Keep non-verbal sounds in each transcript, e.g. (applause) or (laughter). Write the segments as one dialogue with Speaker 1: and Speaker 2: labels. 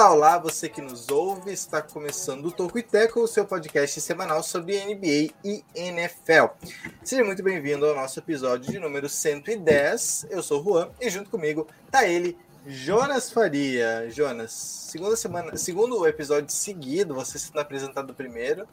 Speaker 1: Olá, olá, você que nos ouve, está começando o Toco e Teco, o seu podcast semanal sobre NBA e NFL. Seja muito bem-vindo ao nosso episódio de número 110. Eu sou o Juan e junto comigo tá ele, Jonas Faria. Jonas, segunda semana, segundo episódio seguido, você sendo apresentado primeiro.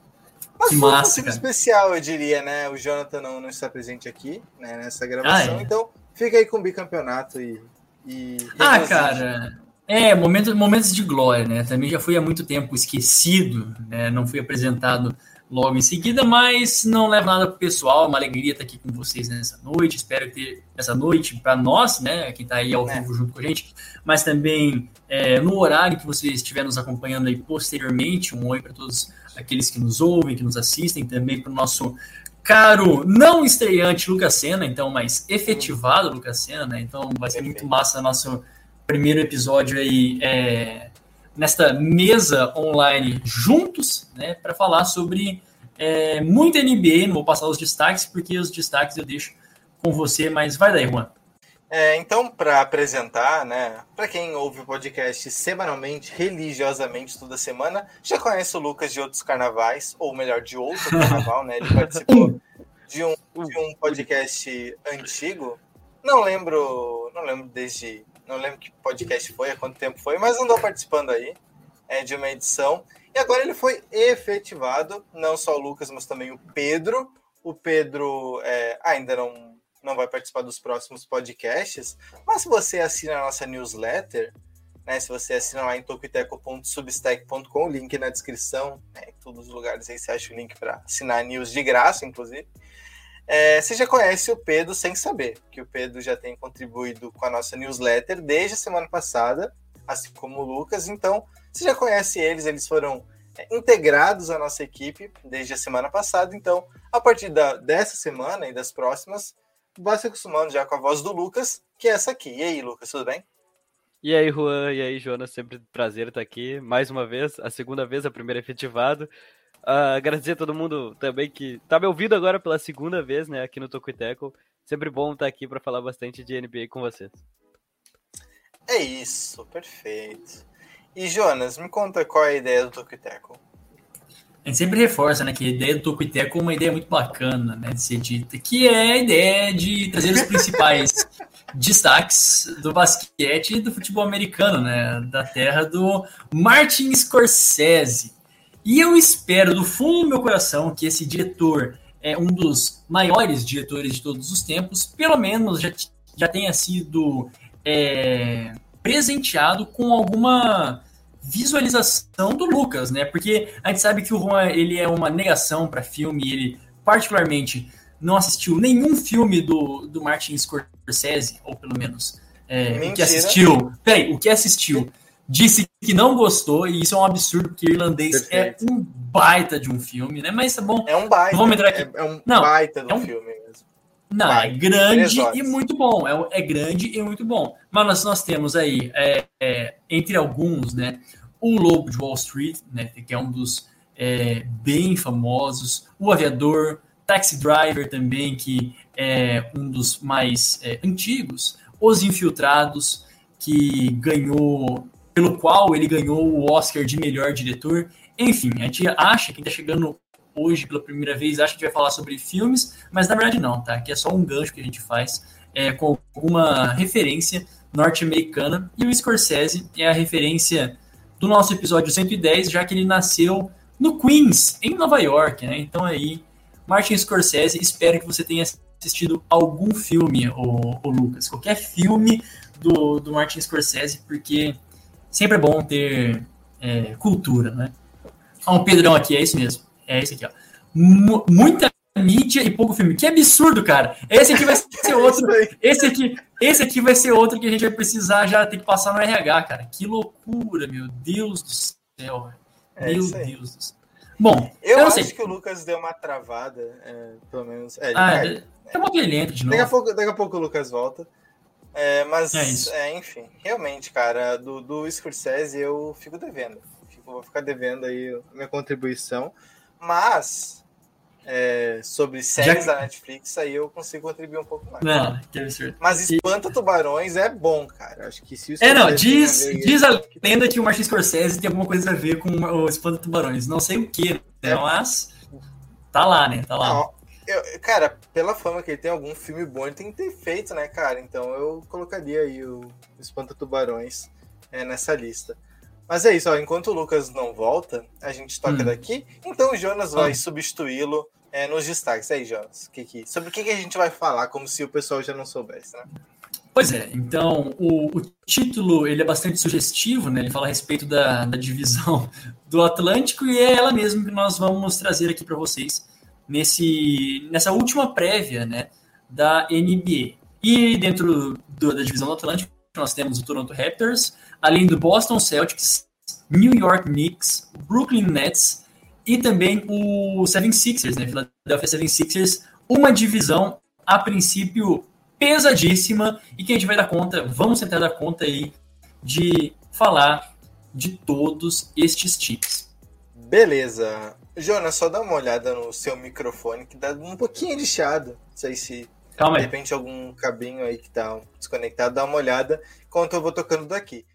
Speaker 1: Mas
Speaker 2: Que
Speaker 1: um
Speaker 2: massa, cara.
Speaker 1: especial, eu diria, né? O Jonathan não, não está presente aqui, né, nessa gravação,
Speaker 2: Ah, é?
Speaker 1: então fica aí com o bicampeonato e. e
Speaker 2: Ah, cara, é, momentos, momentos de glória, né? Também já fui há muito tempo esquecido, né? Não fui apresentado logo em seguida, mas não leva nada pro pessoal. É uma alegria estar aqui com vocês nessa noite. Espero ter essa noite para nós, né? Quem tá aí ao
Speaker 1: É.
Speaker 2: vivo junto com a gente, mas também é, no horário que você estiver nos acompanhando aí posteriormente. Um oi para todos aqueles que nos ouvem, que nos assistem, também para o nosso caro não estreante Lucas Senna, então, mas efetivado Lucas Senna, né? Então vai ser muito massa nosso primeiro episódio aí é, nesta mesa online juntos, né, para falar sobre é, muito NBA. Não vou passar os destaques, porque os destaques eu deixo com você, mas vai daí, Juan.
Speaker 1: É, então, para apresentar, né, para quem ouve o podcast semanalmente, religiosamente toda semana, já conhece o Lucas de outros carnavais, ou melhor, de outro carnaval, né? Ele participou (laughs) de um, de um podcast antigo. Não lembro, não lembro desde, não lembro que podcast foi, há quanto tempo foi, mas andou participando aí é, de uma edição. E agora ele foi efetivado, não só o Lucas, mas também o Pedro. O Pedro é, ainda não não vai participar dos próximos podcasts, mas se você assina a nossa newsletter, né, se você assina lá em tokiteco.substack.com, link na descrição, né, em todos os lugares aí você acha o link para assinar news de graça, inclusive. É, você já conhece o Pedro sem saber, que o Pedro já tem contribuído com a nossa newsletter desde a semana passada, assim como o Lucas, então você já conhece eles, eles foram é, integrados à nossa equipe desde a semana passada, então a partir da, dessa semana e das próximas, vai se acostumando já com a voz do Lucas, que é essa aqui. E aí, Lucas, tudo bem?
Speaker 3: E aí, Juan, e aí, Jonas, sempre prazer estar aqui mais uma vez, a segunda vez, a primeira efetivado. Ah, agradecer a todo mundo também que tá me ouvindo agora pela segunda vez, né, aqui no Tocuiteco. Sempre bom estar aqui para falar bastante de NBA com vocês.
Speaker 1: É isso, perfeito. E Jonas, me conta qual é a ideia do Tokiteco.
Speaker 2: A gente sempre reforça né, que a ideia do Tocuiteco é uma ideia muito bacana né, de ser dita, que é a ideia de trazer os principais (laughs) destaques do basquete e do futebol americano, né, da terra do Martin Scorsese. E eu espero do fundo do meu coração que esse diretor é um dos maiores diretores de todos os tempos, pelo menos já, já tenha sido é, presenteado com alguma visualização do Lucas, né? Porque a gente sabe que o Juan ele é uma negação para filme, ele particularmente não assistiu nenhum filme do, do Martin Scorsese, ou pelo menos é, o que assistiu. Peraí, o que assistiu disse que não gostou, e isso é um absurdo, porque irlandês
Speaker 1: Perfeito.
Speaker 2: é um baita de um filme, né? Mas tá bom.
Speaker 1: É um baita.
Speaker 2: Vamos entrar aqui.
Speaker 1: É, é um
Speaker 2: Não,
Speaker 1: baita do
Speaker 2: é um-
Speaker 1: filme mesmo.
Speaker 2: Não,
Speaker 1: Vai,
Speaker 2: é grande e muito bom. É, é grande e muito bom. Mas nós, nós temos aí, é, é, entre alguns, né, o Lobo de Wall Street, né, que é um dos é, bem famosos, o Aviador, Taxi Driver também, que é um dos mais é, antigos, Os Infiltrados, que ganhou, pelo qual ele ganhou o Oscar de melhor diretor. Enfim, a gente acha que está chegando hoje pela primeira vez, acha que vai falar sobre filmes, mas na verdade não, tá? Que é só um gancho que a gente faz é, com alguma referência norte-americana. E o Scorsese é a referência do nosso episódio 110, já que ele nasceu no Queens, em Nova York, né? Então aí, Martin Scorsese, espero que você tenha assistido algum filme, o Lucas, qualquer filme do, do Martin Scorsese, porque sempre é bom ter é, cultura, né? Ó, um Pedrão aqui, é isso mesmo. É esse aqui, ó. Mu- muita mídia e pouco filme. Que absurdo, cara. Esse aqui vai ser (laughs) outro. Esse aqui, esse aqui vai ser outro que a gente vai precisar já ter que passar no RH, cara. Que loucura, meu Deus do céu.
Speaker 1: É
Speaker 2: meu. Deus do céu. Bom,
Speaker 1: Eu,
Speaker 2: eu,
Speaker 1: acho
Speaker 2: sei.
Speaker 1: que o Lucas deu uma travada, é, pelo menos. É,
Speaker 2: Ah, é uma que ele entra de
Speaker 1: Daqui a,
Speaker 2: novo.
Speaker 1: pouco, daqui a pouco o Lucas volta. É, mas,
Speaker 2: É
Speaker 1: é, enfim, realmente, cara, do, do Scorsese eu fico devendo. Fico- vou ficar devendo aí a minha contribuição. Mas, é, sobre séries
Speaker 2: Já-
Speaker 1: da Netflix, aí eu consigo contribuir um pouco mais.
Speaker 2: Não, que absurdo.
Speaker 1: Mas Espanta Tubarões é bom, cara. Acho que se o
Speaker 2: É, não, diz,
Speaker 1: a
Speaker 2: diz a lenda que o Martin Scorsese tem alguma coisa a ver com o Espanta Tubarões. Não sei o que, né?
Speaker 1: É.
Speaker 2: Mas tá lá, né? Tá lá.
Speaker 1: Não, eu- cara, pela fama que ele tem algum filme bom, ele tem que ter feito, né, cara? Então eu colocaria aí o Espanta Tubarões é, nessa lista. Mas é isso, ó, enquanto o Lucas não volta, a gente toca
Speaker 2: Hum.
Speaker 1: daqui. Então o Jonas vai
Speaker 2: Ah.
Speaker 1: substituí-lo é, nos destaques. Aí, Jonas, que que- sobre o que, que a gente vai falar, como se o pessoal já não soubesse, né?
Speaker 2: Pois é, então o, o título ele é bastante sugestivo, né? Ele fala a respeito da, da divisão do Atlântico e é ela mesmo que nós vamos trazer aqui para vocês nesse, nessa última prévia, né, da NBA. E dentro do- da divisão do Atlântico nós temos o Toronto Raptors, além do Boston Celtics, New York Knicks, Brooklyn Nets e também o 76ers, né, Philadelphia 76ers, uma divisão a princípio pesadíssima e que a gente vai dar conta, vamos tentar dar conta aí de falar de todos estes times.
Speaker 1: Beleza. Jonas, só dá uma olhada no seu microfone, que dá um pouquinho de chiado. Não sei se
Speaker 2: Calma
Speaker 1: De
Speaker 2: aí.
Speaker 1: repente algum cabinho aí que tá desconectado, dá uma olhada enquanto eu vou tocando daqui.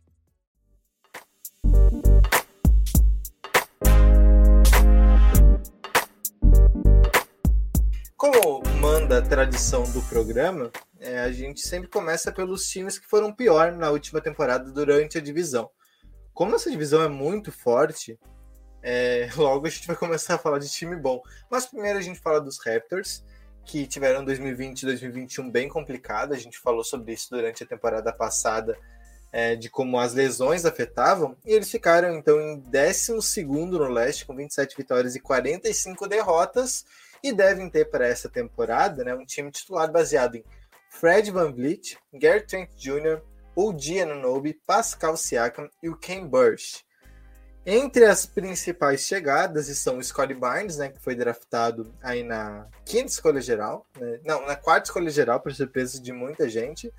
Speaker 1: Como manda a tradição do programa, é, a gente sempre começa pelos times que foram pior na última temporada durante a divisão. Como essa divisão é muito forte, é, (laughs) logo a gente vai começar a falar de time bom. Mas primeiro a gente fala dos Raptors, que tiveram 2020 e 2021 bem complicado. A gente falou sobre isso durante a temporada passada, é, de como as lesões afetavam. E eles ficaram, então, em 12 no leste, com 27 vitórias e 45 derrotas. E devem ter para essa temporada né, um time titular baseado em Fred Van Vliet, Gary Trent Jr., O.G. Anunoby, Pascal Siakam e o Ken Burch. Entre as principais chegadas estão o Scottie Barnes, né, que foi draftado aí na quinta escolha geral, né, não, na quarta escolha geral, por surpresa de muita gente,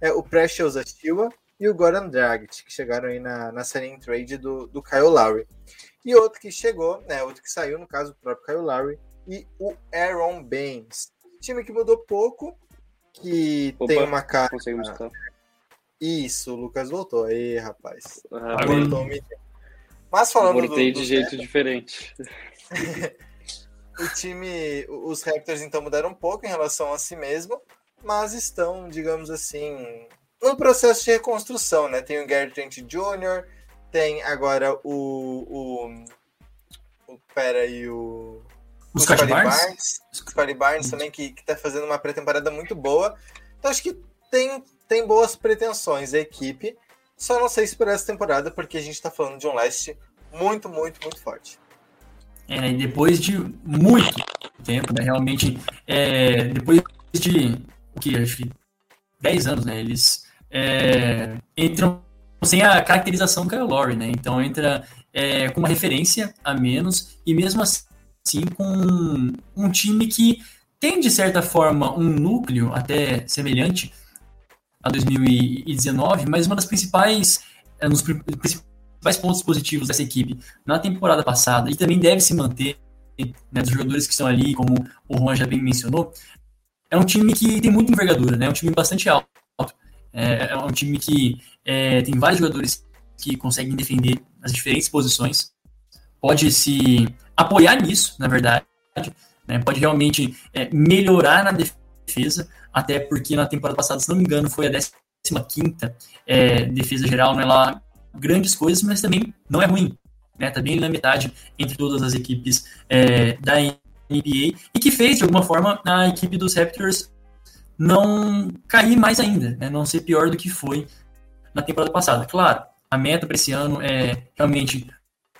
Speaker 1: é o Precious Achille e o Goran Dragic, que chegaram aí na, na signing trade do, do Kyle Lowry. E outro que chegou, né, outro que saiu, no caso, o próprio Kyle Lowry, e o Aaron Baines. Time que mudou pouco, que
Speaker 4: Opa,
Speaker 1: tem uma cara...
Speaker 4: Escutar?
Speaker 1: Isso, o Lucas voltou. Aí, rapaz.
Speaker 4: Ah,
Speaker 1: Voltou, me- Mas falando do,
Speaker 4: Voltei
Speaker 1: do
Speaker 4: de jeito diferente. (laughs)
Speaker 1: O time, os Raptors então mudaram um pouco em relação a si mesmo, mas estão, digamos assim, num processo de reconstrução, né? Tem o Gary Trent Jr., tem agora o. o, o pera aí, o.
Speaker 2: O Scottie Barnes?
Speaker 1: O Scottie Barnes também, que, que tá fazendo uma pré-temporada muito boa. Então acho que tem, tem boas pretensões a equipe. Só não sei se por essa temporada, porque a gente tá falando de um leste muito, muito, muito forte.
Speaker 2: É, depois de muito tempo, né, realmente, é, depois de o que acho que 10 anos, né, eles é, entram sem a caracterização do Kyle Lowry, né? Então entra é, com uma referência a menos e mesmo assim com um time que tem de certa forma um núcleo até semelhante a 2019, mas uma das principais é, um dos pri- principais pontos positivos dessa equipe na temporada passada e também deve se manter né, dos jogadores que estão ali, como o Juan já bem mencionou, é um time que tem muita envergadura, né? É um time bastante alto. É, é um time que é, tem vários jogadores que conseguem defender as diferentes posições. Pode se apoiar nisso, na verdade. Né? Pode realmente é, melhorar na defesa, até porque na temporada passada, se não me engano, foi a 15 é, defesa geral, não é lá grandes coisas, mas também não é ruim. Né? Tá bem na metade entre todas as equipes é, da NBA e que fez, de alguma forma, a equipe dos Raptors não cair mais ainda, né? não ser pior do que foi na temporada passada. Claro, a meta para esse ano é realmente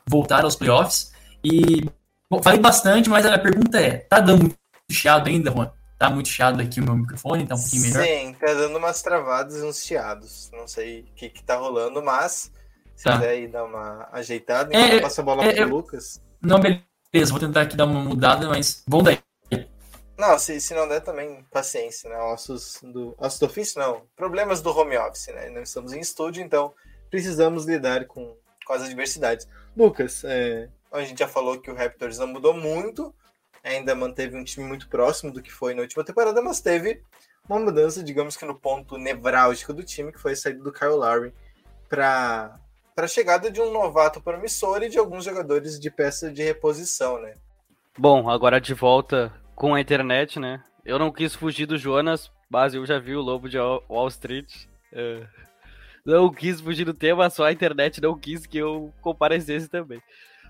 Speaker 2: voltar aos playoffs e bom, falei bastante, mas a pergunta é, tá dando muito chiado ainda, Juan? Tá muito chiado aqui o meu microfone, tá um pouquinho melhor?
Speaker 1: Sim, tá dando umas travadas e uns chiados. Não sei o que, que tá rolando, mas se
Speaker 2: Tá.
Speaker 1: quiser aí dar uma ajeitada,
Speaker 2: É,
Speaker 1: então passa a bola
Speaker 2: é,
Speaker 1: pro
Speaker 2: eu-
Speaker 1: Lucas.
Speaker 2: Não, beleza. vou tentar aqui dar uma mudada, mas vamos daí.
Speaker 1: Não, se, se não der também, paciência, né? Ossos do, ossos do ofício, não. Problemas do home office, né? Não estamos em estúdio, então precisamos lidar com, com as adversidades. Lucas, é, a gente já falou que o Raptors não mudou muito, ainda manteve um time muito próximo do que foi na última temporada, mas teve uma mudança, digamos que no ponto nevrálgico do time, que foi a saída do Kyle Lowry para a chegada de um novato promissor e de alguns jogadores de peça de reposição, né?
Speaker 3: Bom, agora de volta com a internet, né? Eu não quis fugir do Jonas, mas eu já vi o Lobo de Wall Street. Uh, não quis fugir do tema, só a internet não quis que eu comparecesse também.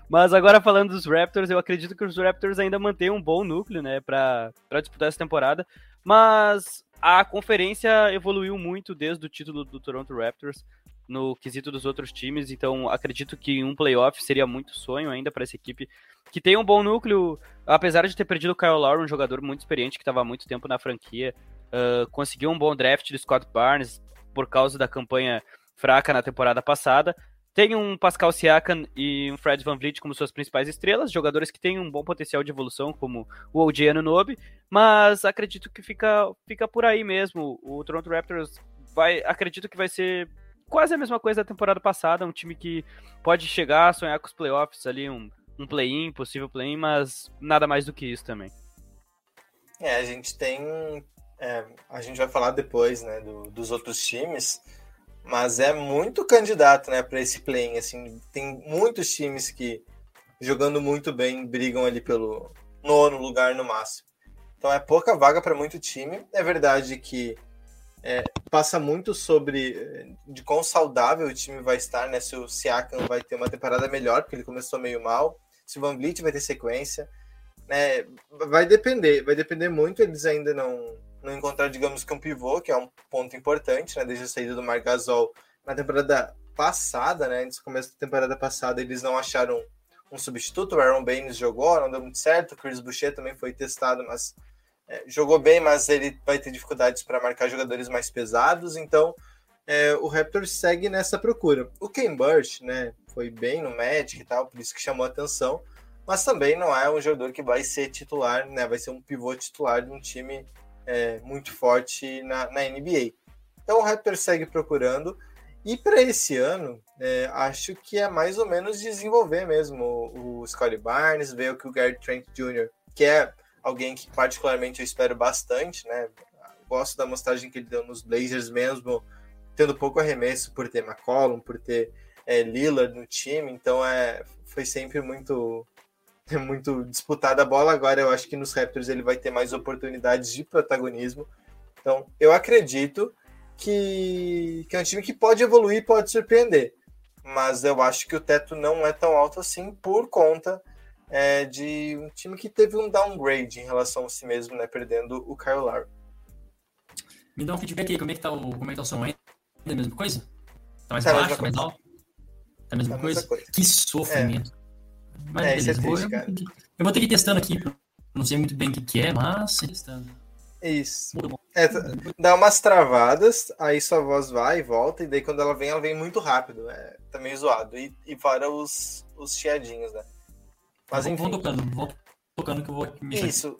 Speaker 3: Mas agora falando dos Raptors, eu acredito que os Raptors ainda mantêm um bom núcleo, né, para disputar essa temporada. Mas a conferência evoluiu muito desde o título do Toronto Raptors no quesito dos outros times, então acredito que um playoff seria muito sonho ainda para essa equipe que tem um bom núcleo, apesar de ter perdido o Kyle Lowry, um jogador muito experiente que estava há muito tempo na franquia, uh, conseguiu um bom draft de Scott Barnes por causa da campanha fraca na temporada passada. Tem um Pascal Siakam e um Fred Van Vliet como suas principais estrelas, jogadores que têm um bom potencial de evolução, como o OG Anunoby, mas acredito que fica, fica por aí mesmo. O Toronto Raptors vai, acredito que vai ser quase a mesma coisa da temporada passada, um time que pode chegar a sonhar com os playoffs ali, um um play-in, possível play-in, mas nada mais do que isso também.
Speaker 1: É, a gente tem. É, a gente vai falar depois, né, do, dos outros times, mas é muito candidato, né, para esse play-in. Assim, tem muitos times que jogando muito bem brigam ali pelo nono lugar no máximo. Então é pouca vaga para muito time. É verdade que é, passa muito sobre de quão saudável o time vai estar, né? Se o Siakam vai ter uma temporada melhor, porque ele começou meio mal se o Van Vliet vai ter sequência. Né? Vai depender, vai depender muito. Eles ainda não, não encontraram, digamos que um pivô, que é um ponto importante, né? Desde a saída do Marc Gasol na temporada passada, né? Antes do começo da temporada passada, eles não acharam um substituto. O Aaron Baines jogou, não deu muito certo. O Chris Boucher também foi testado, mas é, jogou bem, mas ele vai ter dificuldades para marcar jogadores mais pesados. Então, é, o Raptors segue nessa procura. O Ken Burch, né? foi bem no Magic e tal, por isso que chamou atenção, mas também não é um jogador que vai ser titular, né? Vai ser um pivô titular de um time é, muito forte na, na, NBA. Então o Raptors segue procurando. E para esse ano, é, acho que é mais ou menos desenvolver mesmo o, o Scottie Barnes, ver o que o Gary Trent Jr., que é alguém que particularmente eu espero bastante, né? Gosto da mostragem que ele deu nos Blazers mesmo, tendo pouco arremesso por ter McCollum, por ter é, Lillard no time, então é, foi sempre muito muito disputada a bola. Agora eu acho que nos Raptors ele vai ter mais oportunidades de protagonismo. Então eu acredito que, que é um time que pode evoluir, pode surpreender. Mas eu acho que o teto não é tão alto assim por conta é, de um time que teve um downgrade em relação a si mesmo, né? Perdendo o Kyle Lowry.
Speaker 2: Me dá um feedback aí, como é que tá o, como é que tá o som ainda? É a mesma coisa? Tá mais tá baixo, tá mais alto? É a mesma, é coisa? coisa? Que sofrimento. É. Mas é, beleza, é triste, vou, eu, eu, vou ter que ir testando aqui. Não sei muito bem o que, que é, mas testando.
Speaker 1: Isso. É, dá umas travadas, aí sua voz vai e volta, e daí quando ela vem, ela vem muito rápido. É, tá meio zoado. E, e para os, os chiadinhos, né?
Speaker 2: Mas enfim. Vou tocando, vou tocando que eu vou
Speaker 1: mexer. Isso.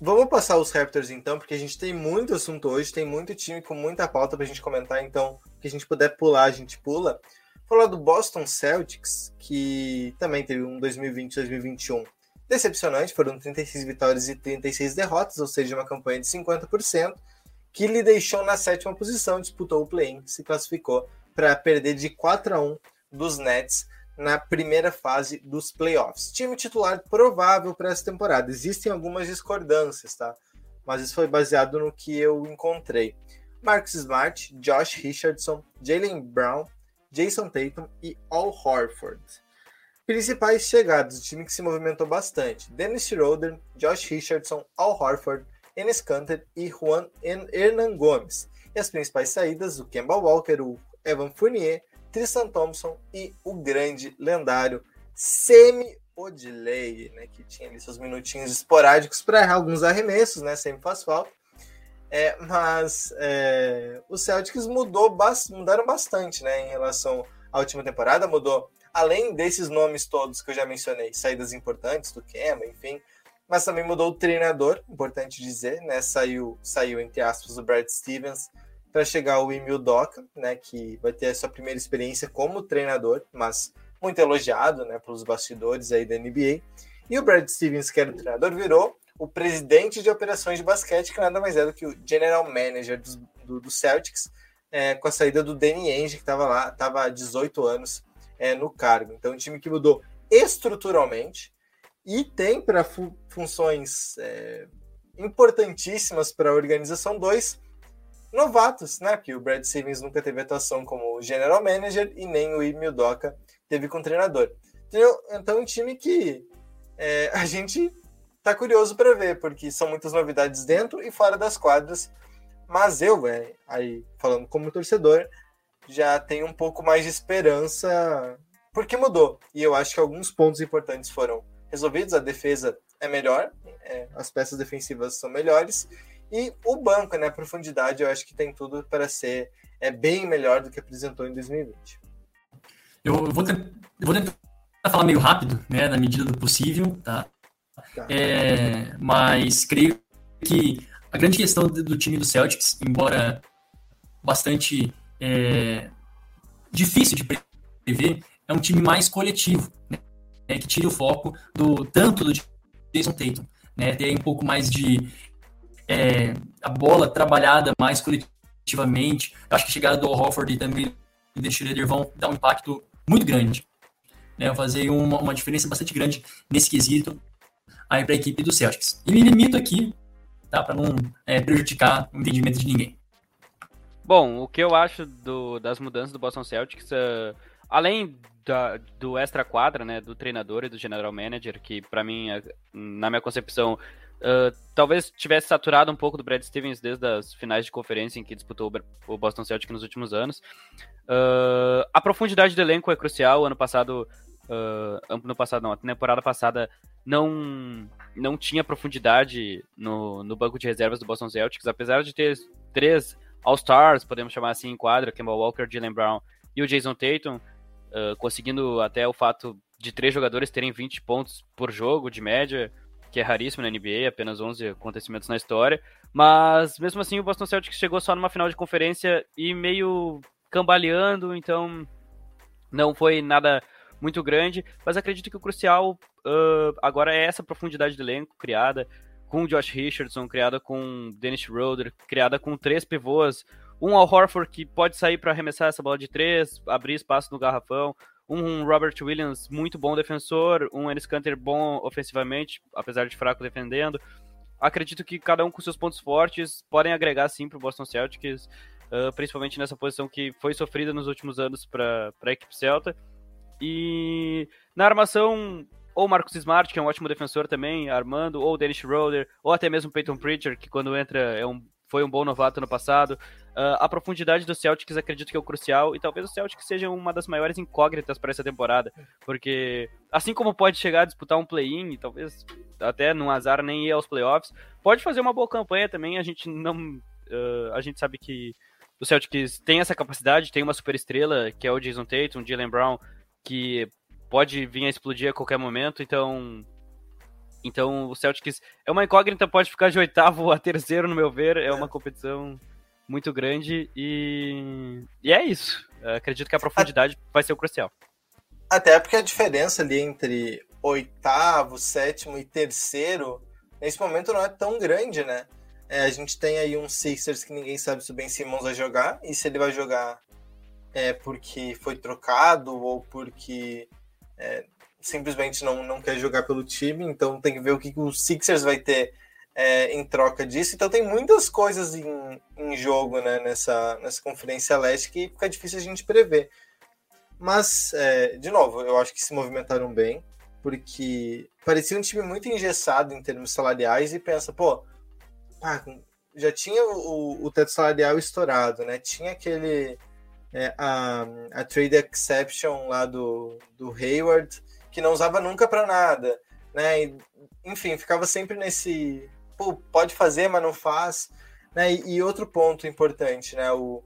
Speaker 1: Vamos passar os Raptors então, porque a gente tem muito assunto hoje, tem muito time com muita pauta pra gente comentar, então, que a gente puder pular, a gente pula. Falar do Boston Celtics, que também teve um 2020-2021 decepcionante, foram 36 vitórias e 36 derrotas, ou seja, uma campanha de 50%, que lhe deixou na sétima posição, disputou o play-in, se classificou para perder de 4 a 1 dos Nets na primeira fase dos playoffs. Time titular provável para essa temporada. Existem algumas discordâncias, tá? Mas isso foi baseado no que eu encontrei. Marcus Smart, Josh Richardson, Jalen Brown, Jason Tatum e Al Horford. Principais chegados, o time que se movimentou bastante: Dennis Schroeder, Josh Richardson, Al Horford, Enes Kanter e Juan Hernan Gomes. E as principais saídas: o Kemba Walker, o Evan Fournier, Tristan Thompson e o grande lendário Semi Odilei, né, que tinha ali seus minutinhos esporádicos para alguns arremessos, né, sempre faz falta. É, mas é, os Celtics mudou, mudaram bastante né, em relação à última temporada. Mudou além desses nomes todos que eu já mencionei, saídas importantes do Kema, enfim, mas também mudou o treinador, importante dizer, né? Saiu, saiu entre aspas, o Brad Stevens para chegar o Emil Doca, né? Que vai ter a sua primeira experiência como treinador, mas muito elogiado, né? Pelos bastidores aí da NBA. E o Brad Stevens, que era o treinador, virou o presidente de operações de basquete, que nada mais é do que o general manager do, do, Celtics, é, com a saída do Danny Ainge, que estava lá, estava há 18 anos é, no cargo. Então, um time que mudou estruturalmente e tem para fu funções é, importantíssimas para a organização dois novatos, né? Que o Brad Stevens nunca teve atuação como general manager e nem o Emil Doca teve com treinador. Então, então um time que é, (laughs) a gente tá curioso para ver, porque são muitas novidades dentro e fora das quadras. Mas eu, véio, aí falando como torcedor, já tenho um pouco mais de esperança, porque mudou. E eu acho que alguns pontos importantes foram resolvidos. A defesa é melhor, é, as peças defensivas são melhores. E o banco, né, a profundidade, eu acho que tem tudo para ser é bem melhor do que apresentou em 2020.
Speaker 2: Eu vou, eu vou tentar falar meio rápido, né, na medida do possível, tá? É, mas creio que a grande questão do time do Celtics, embora bastante é, difícil de prever, é um time mais coletivo, né? que tira o foco do tanto do Jason Tatum, né? Um pouco mais de é, a bola trabalhada mais coletivamente. Eu acho que a chegada do Hofford e também do Schroeder vão dar um impacto muito grande. Né? Fazer uma, uma diferença bastante grande nesse quesito aí para a equipe do Celtics. E me limito aqui, tá? Para não é, prejudicar o entendimento de ninguém.
Speaker 3: Bom, o que eu acho do, das mudanças do Boston Celtics, uh, além da, do extra quadra, né, do treinador e do general manager, que para mim, é, na minha concepção, uh, talvez tivesse saturado um pouco do Brad Stevens desde as finais de conferência em que disputou o Boston Celtics nos últimos anos. Uh, a profundidade do elenco é crucial. Ano passado, ano passado não, a temporada passada não não tinha profundidade no, no banco de reservas do Boston Celtics, apesar de ter três All-Stars, podemos chamar assim, em quadra, Kemba Walker, Jalen Brown e o Jason Tatum, uh, conseguindo até o fato de três jogadores terem 20 pontos por jogo de média, que é raríssimo na NBA, apenas 11 acontecimentos na história. Mas mesmo assim, o Boston Celtics chegou só numa final de conferência e meio cambaleando, então não foi nada muito grande. Mas acredito que o crucial uh, agora é essa profundidade do elenco criada com o Josh Richardson, criada com Dennis Schroeder, criada com três pivôs, um Al Horford que pode sair para arremessar essa bola de três, abrir espaço no garrafão, um Robert Williams muito bom defensor, um Ennis Canter bom ofensivamente, apesar de fraco defendendo. Acredito que cada um com seus pontos fortes podem agregar sim para o Boston Celtics, uh, principalmente nessa posição que foi sofrida nos últimos anos para a equipe celta. E na armação, ou Marcus Smart, que é um ótimo defensor também, armando, ou Dennis Schroeder, ou até mesmo Peyton Pritchard, que quando entra é um, foi um bom novato no passado. Uh, a profundidade do Celtics acredito que é o crucial, e talvez o Celtics seja uma das maiores incógnitas para essa temporada, porque assim como pode chegar a disputar um play-in, talvez até num azar nem ir aos playoffs, pode fazer uma boa campanha também, a gente não... Uh, a gente sabe que o Celtics tem essa capacidade, tem uma super estrela, que é o Jason Tatum, Jalen Brown, que pode vir a explodir a qualquer momento, então então o Celtics é uma incógnita, pode ficar de oitavo a terceiro, no meu ver, é uma competição muito grande e, e é isso. Eu acredito que a profundidade vai ser o crucial.
Speaker 1: Até porque a diferença ali entre oitavo, sétimo e terceiro, nesse momento não é tão grande, né? É, a gente tem aí um Sixers que ninguém sabe se o Ben Simmons vai jogar, e se ele vai jogar é porque foi trocado ou porque é, simplesmente não, não quer jogar pelo time, então tem que ver o que o Sixers vai ter é, em troca disso. Então tem muitas coisas em, em jogo né, nessa, nessa Conferência Leste que fica difícil a gente prever. Mas, é, de novo, eu acho que se movimentaram bem, porque parecia um time muito engessado em termos salariais e pensa, pô, ah, já tinha o, o teto salarial estourado, né? Tinha aquele é, a, a trade exception lá do, do Hayward, que não usava nunca para nada, né? E, enfim, ficava sempre nesse, pode fazer, mas não faz, né? E, e outro ponto importante, né? O,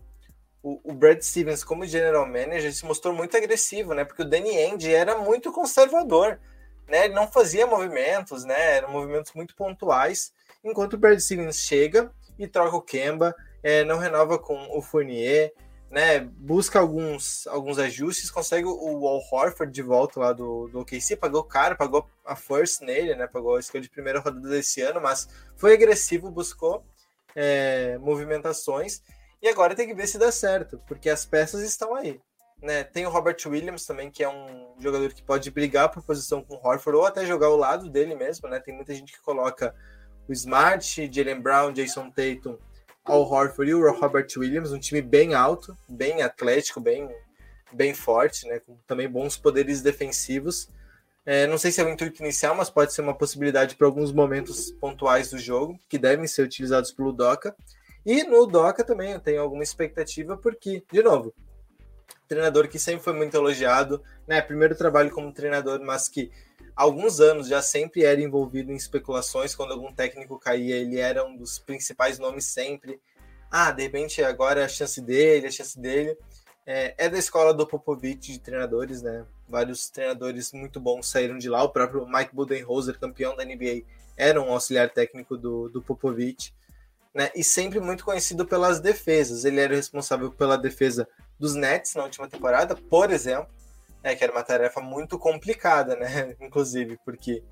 Speaker 1: o, o, Brad Stevens, como general manager, se mostrou muito agressivo, né? Porque o Danny Ainge era muito conservador, né? Ele não fazia movimentos, né? Eram movimentos muito pontuais, enquanto o Brad Stevens chega e troca o Kemba, é, não renova com o Fournier, né? Busca alguns, alguns ajustes, consegue o Wall Horford de volta lá do, do OKC, pagou caro, pagou a first nele, né? Pagou a escolha de primeira rodada desse ano, mas foi agressivo, buscou é, movimentações e agora tem que ver se dá certo, porque as peças estão aí. Né? Tem o Robert Williams também, que é um jogador que pode brigar por posição com o Horford ou até jogar ao lado dele mesmo. Né? Tem muita gente que coloca o Smart, Jalen Brown, Jason Tatum, ao Horford e o Robert Williams, um time bem alto, bem atlético, bem, bem forte, né? com também bons poderes defensivos. É, não sei se é o intuito inicial, mas pode ser uma possibilidade para alguns momentos pontuais do jogo, que devem ser utilizados pelo Doca. E no Doca também eu tenho alguma expectativa, porque, de novo, treinador que sempre foi muito elogiado, né? Primeiro trabalho como treinador, mas que alguns anos já sempre era envolvido em especulações. Quando algum técnico caía, ele era um dos principais nomes sempre. Ah, de repente agora é a chance dele, a chance dele. É, é da escola do Popovich de treinadores, né? Vários treinadores muito bons saíram de lá. O próprio Mike Budenholzer, campeão da NBA, era um auxiliar técnico do, do Popovich né? E sempre muito conhecido pelas defesas. Ele era responsável pela defesa dos Nets na última temporada, por exemplo, né? que era uma tarefa muito complicada, né? (laughs) Inclusive, porque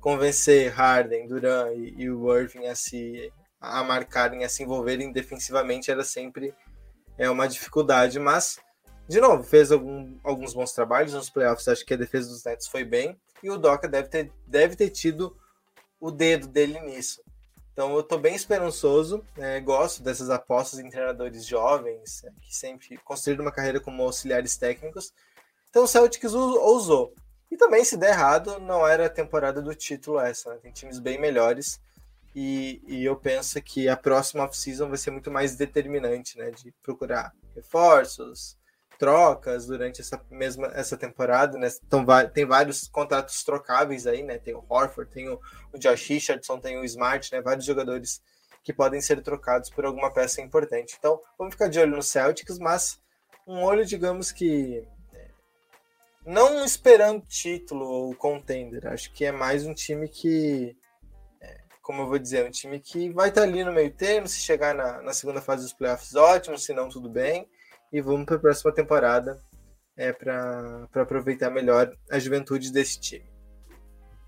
Speaker 1: convencer Harden, Duran e, e o Irving a se a marcarem, a se envolverem defensivamente era sempre é uma dificuldade, mas de novo, fez algum, alguns bons trabalhos nos playoffs, acho que a defesa dos Nets foi bem, e o Doca deve ter, deve ter tido o dedo dele nisso. Então eu estou bem esperançoso, né? gosto dessas apostas em treinadores jovens, né? que sempre construíram uma carreira como auxiliares técnicos. Então o Celtics ousou. E também, se der errado, não era a temporada do título essa. Né? Tem times bem melhores. E, e eu penso que a próxima off-season vai ser muito mais determinante, né? De procurar reforços, trocas durante essa mesma essa temporada, né? Então, tem vários contratos trocáveis aí, né? Tem o Horford, tem o, o Josh Richardson, tem o Smart, né? Vários jogadores que podem ser trocados por alguma peça importante. Então, vamos ficar de olho no Celtics, mas um olho, digamos que não esperando título ou contender. Acho que é mais um time que, é, como eu vou dizer, um time que vai estar ali no meio termo. Se chegar na, na segunda fase dos playoffs, ótimo. Se não, tudo bem e vamos para a próxima temporada é, para aproveitar melhor a juventude desse time.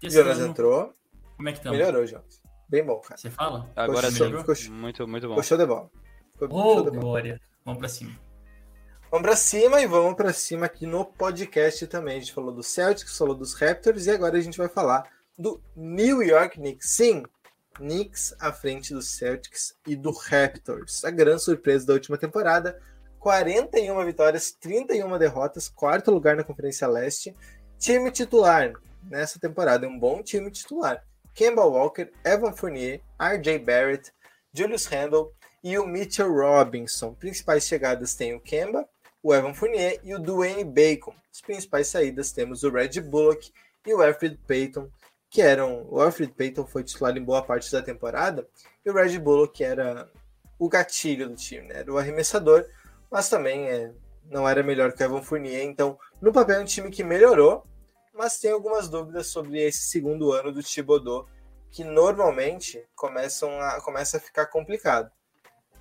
Speaker 1: Esse Jonas ano... entrou.
Speaker 2: Como é que tá?
Speaker 1: Melhorou, Jonas. Bem bom, cara.
Speaker 2: Você fala?
Speaker 3: Agora sim. Ficou, muito, muito bom.
Speaker 1: Ficou show de bola.
Speaker 2: Ficou oh, de glória. Vamos para cima.
Speaker 1: Vamos para cima e vamos para cima aqui no podcast também. A gente falou do Celtics, falou dos Raptors e agora a gente vai falar do New York Knicks. Sim, Knicks à frente do Celtics e do Raptors. A grande surpresa da última temporada 41 vitórias, 31 derrotas, quarto lugar na Conferência Leste. Time titular nessa temporada, um bom time titular. Kemba Walker, Evan Fournier, RJ Barrett, Julius Randle e o Mitchell Robinson. Principais chegadas tem o Kemba, o Evan Fournier e o Dwayne Bacon. As principais saídas temos o Red Bullock e o Alfred Payton, que eram. O Alfred Payton foi titular em boa parte da temporada, e o Red Bullock era o gatilho do time, né? era o arremessador mas também é, não era melhor que o Evan Fournier. Então, no papel, é um time que melhorou, mas tem algumas dúvidas sobre esse segundo ano do Thibodeau, que normalmente começam a, começa a ficar complicado.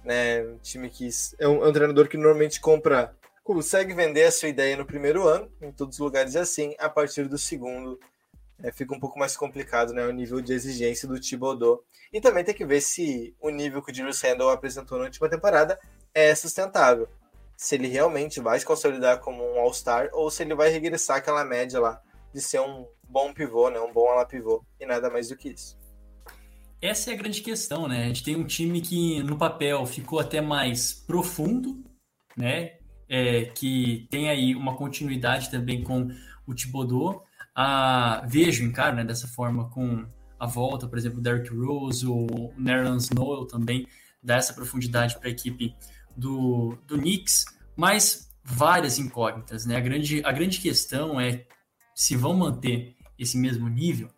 Speaker 1: Né? Um time que é um, é um treinador que normalmente compra, consegue vender a sua ideia no primeiro ano, em todos os lugares é assim, a partir do segundo é, fica um pouco mais complicado, né? O nível de exigência do Thibodeau. E também tem que ver se o nível que o Julius Randle apresentou na última temporada é sustentável se ele realmente vai se consolidar como um All-Star ou se ele vai regressar aquela média lá de ser um bom pivô, né? Um bom ala pivô e nada mais do que isso.
Speaker 2: Essa é a grande questão, né? A gente tem um time que no papel ficou até mais profundo, né? É, que tem aí uma continuidade também com o Thibodeau. Ah, vejo, encaro, né, dessa forma com a volta, por exemplo, Derrick Rose, o Nerlens Noel também dá essa profundidade para a equipe do, do Knicks, mas várias incógnitas, né? A grande, a grande questão é se vão manter esse mesmo nível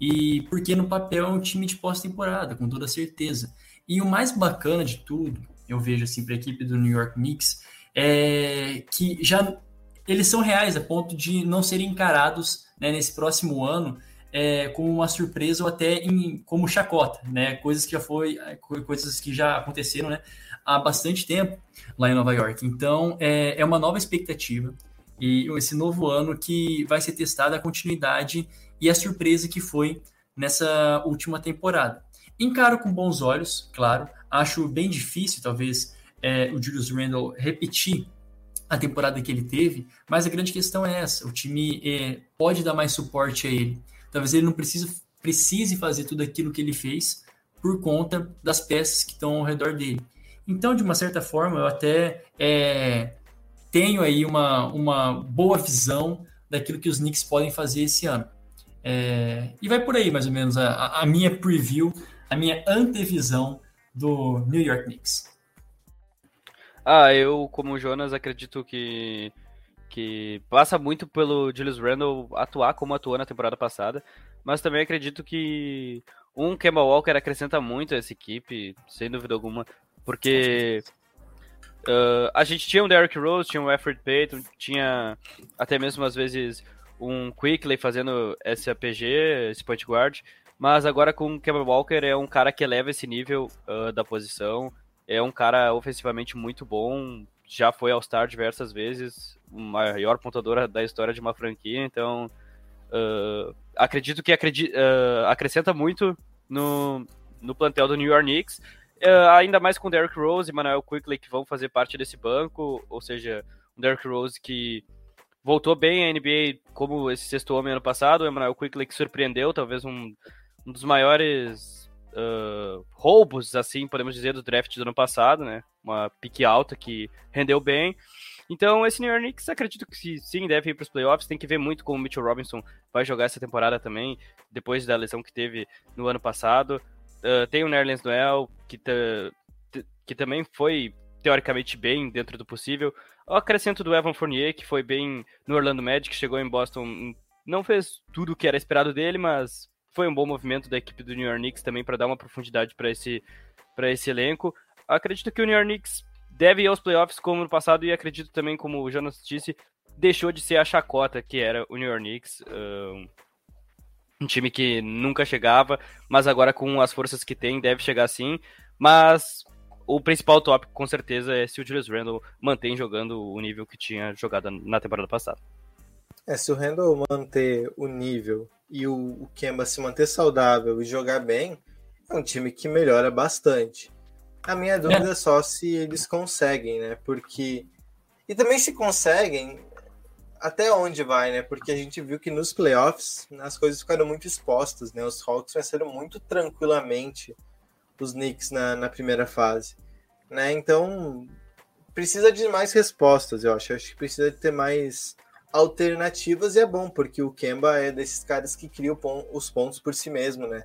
Speaker 2: e porque no papel é um time de pós-temporada, com toda certeza. E o mais bacana de tudo, eu vejo assim para a equipe do New York Knicks, é, que já eles são reais a ponto de não serem encarados né, nesse próximo ano é, como uma surpresa ou até em, como chacota, né? Coisas que já foi, coisas que já aconteceram, né? Há bastante tempo lá em Nova York. Então é, é uma nova expectativa e esse novo ano que vai ser testada a continuidade e a surpresa que foi nessa última temporada. Encaro com bons olhos, claro. Acho bem difícil, talvez, é, o Julius Randle repetir a temporada que ele teve, mas a grande questão é essa: o time é, pode dar mais suporte a ele. Talvez ele não precise, precise fazer tudo aquilo que ele fez por conta das peças que estão ao redor dele. Então, de uma certa forma, eu até é, tenho aí uma, uma boa visão daquilo que os Knicks podem fazer esse ano. É, e vai por aí, mais ou menos, a, a minha preview, a minha antevisão do New York Knicks.
Speaker 3: Ah, eu, como Jonas, acredito que, que passa muito pelo Julius Randle atuar como atuou na temporada passada, mas também acredito que um Kemba Walker acrescenta muito a essa equipe, sem dúvida alguma, porque uh, a gente tinha um Derrick Rose, tinha um Alfred Payton, tinha até mesmo às vezes um Quickly fazendo esse APG, esse point guard, mas agora com o Kemba Walker é um cara que eleva esse nível uh, da posição, é um cara ofensivamente muito bom, já foi All-Star diversas vezes, o maior pontuador da história de uma franquia, então uh, acredito que acredita, uh, acrescenta muito no, no plantel do New York Knicks, uh, ainda mais com Derrick Rose e Manuel Quickly que vão fazer parte desse banco, ou seja, o Derrick Rose que voltou bem à NBA como esse sexto homem ano passado, o Emmanuel Quickly que surpreendeu, talvez um, um dos maiores uh, roubos, assim, podemos dizer, do draft do ano passado, né? Uma pique alta que rendeu bem. Então, esse New York Knicks, acredito que sim, deve ir para os playoffs. Tem que ver muito como o Mitchell Robinson vai jogar essa temporada também, depois da lesão que teve no ano passado. Uh, tem o Nerlens Noel, que, que também foi teoricamente bem dentro do possível. O acrescento do Evan Fournier, que foi bem no Orlando Magic, chegou em Boston, não fez tudo o que era esperado dele, mas foi um bom movimento da equipe do New York Knicks também para dar uma profundidade para esse, esse elenco. Acredito que o New York Knicks deve ir aos playoffs como no passado e acredito também, como o Jonas disse, deixou de ser a chacota que era o New York Knicks. Um, um time que nunca chegava, mas agora com as forças que tem deve chegar sim. Mas o principal tópico, com certeza, é se o Julius Randle mantém jogando o nível que tinha jogado na temporada passada.
Speaker 1: É, se o Randle manter o nível e o, o Kemba se manter saudável e jogar bem, é um time que melhora bastante. A minha dúvida é, é só se eles conseguem, né? Porque. E também se conseguem, até onde vai, né? Porque a gente viu que nos playoffs as coisas ficaram muito expostas, né? Os Hawks venceram muito tranquilamente os Knicks na, na primeira fase, né? Então precisa de mais respostas, eu acho. Eu acho que precisa de ter mais alternativas e é bom, porque o Kemba é desses caras que cria os pontos por si mesmo, né?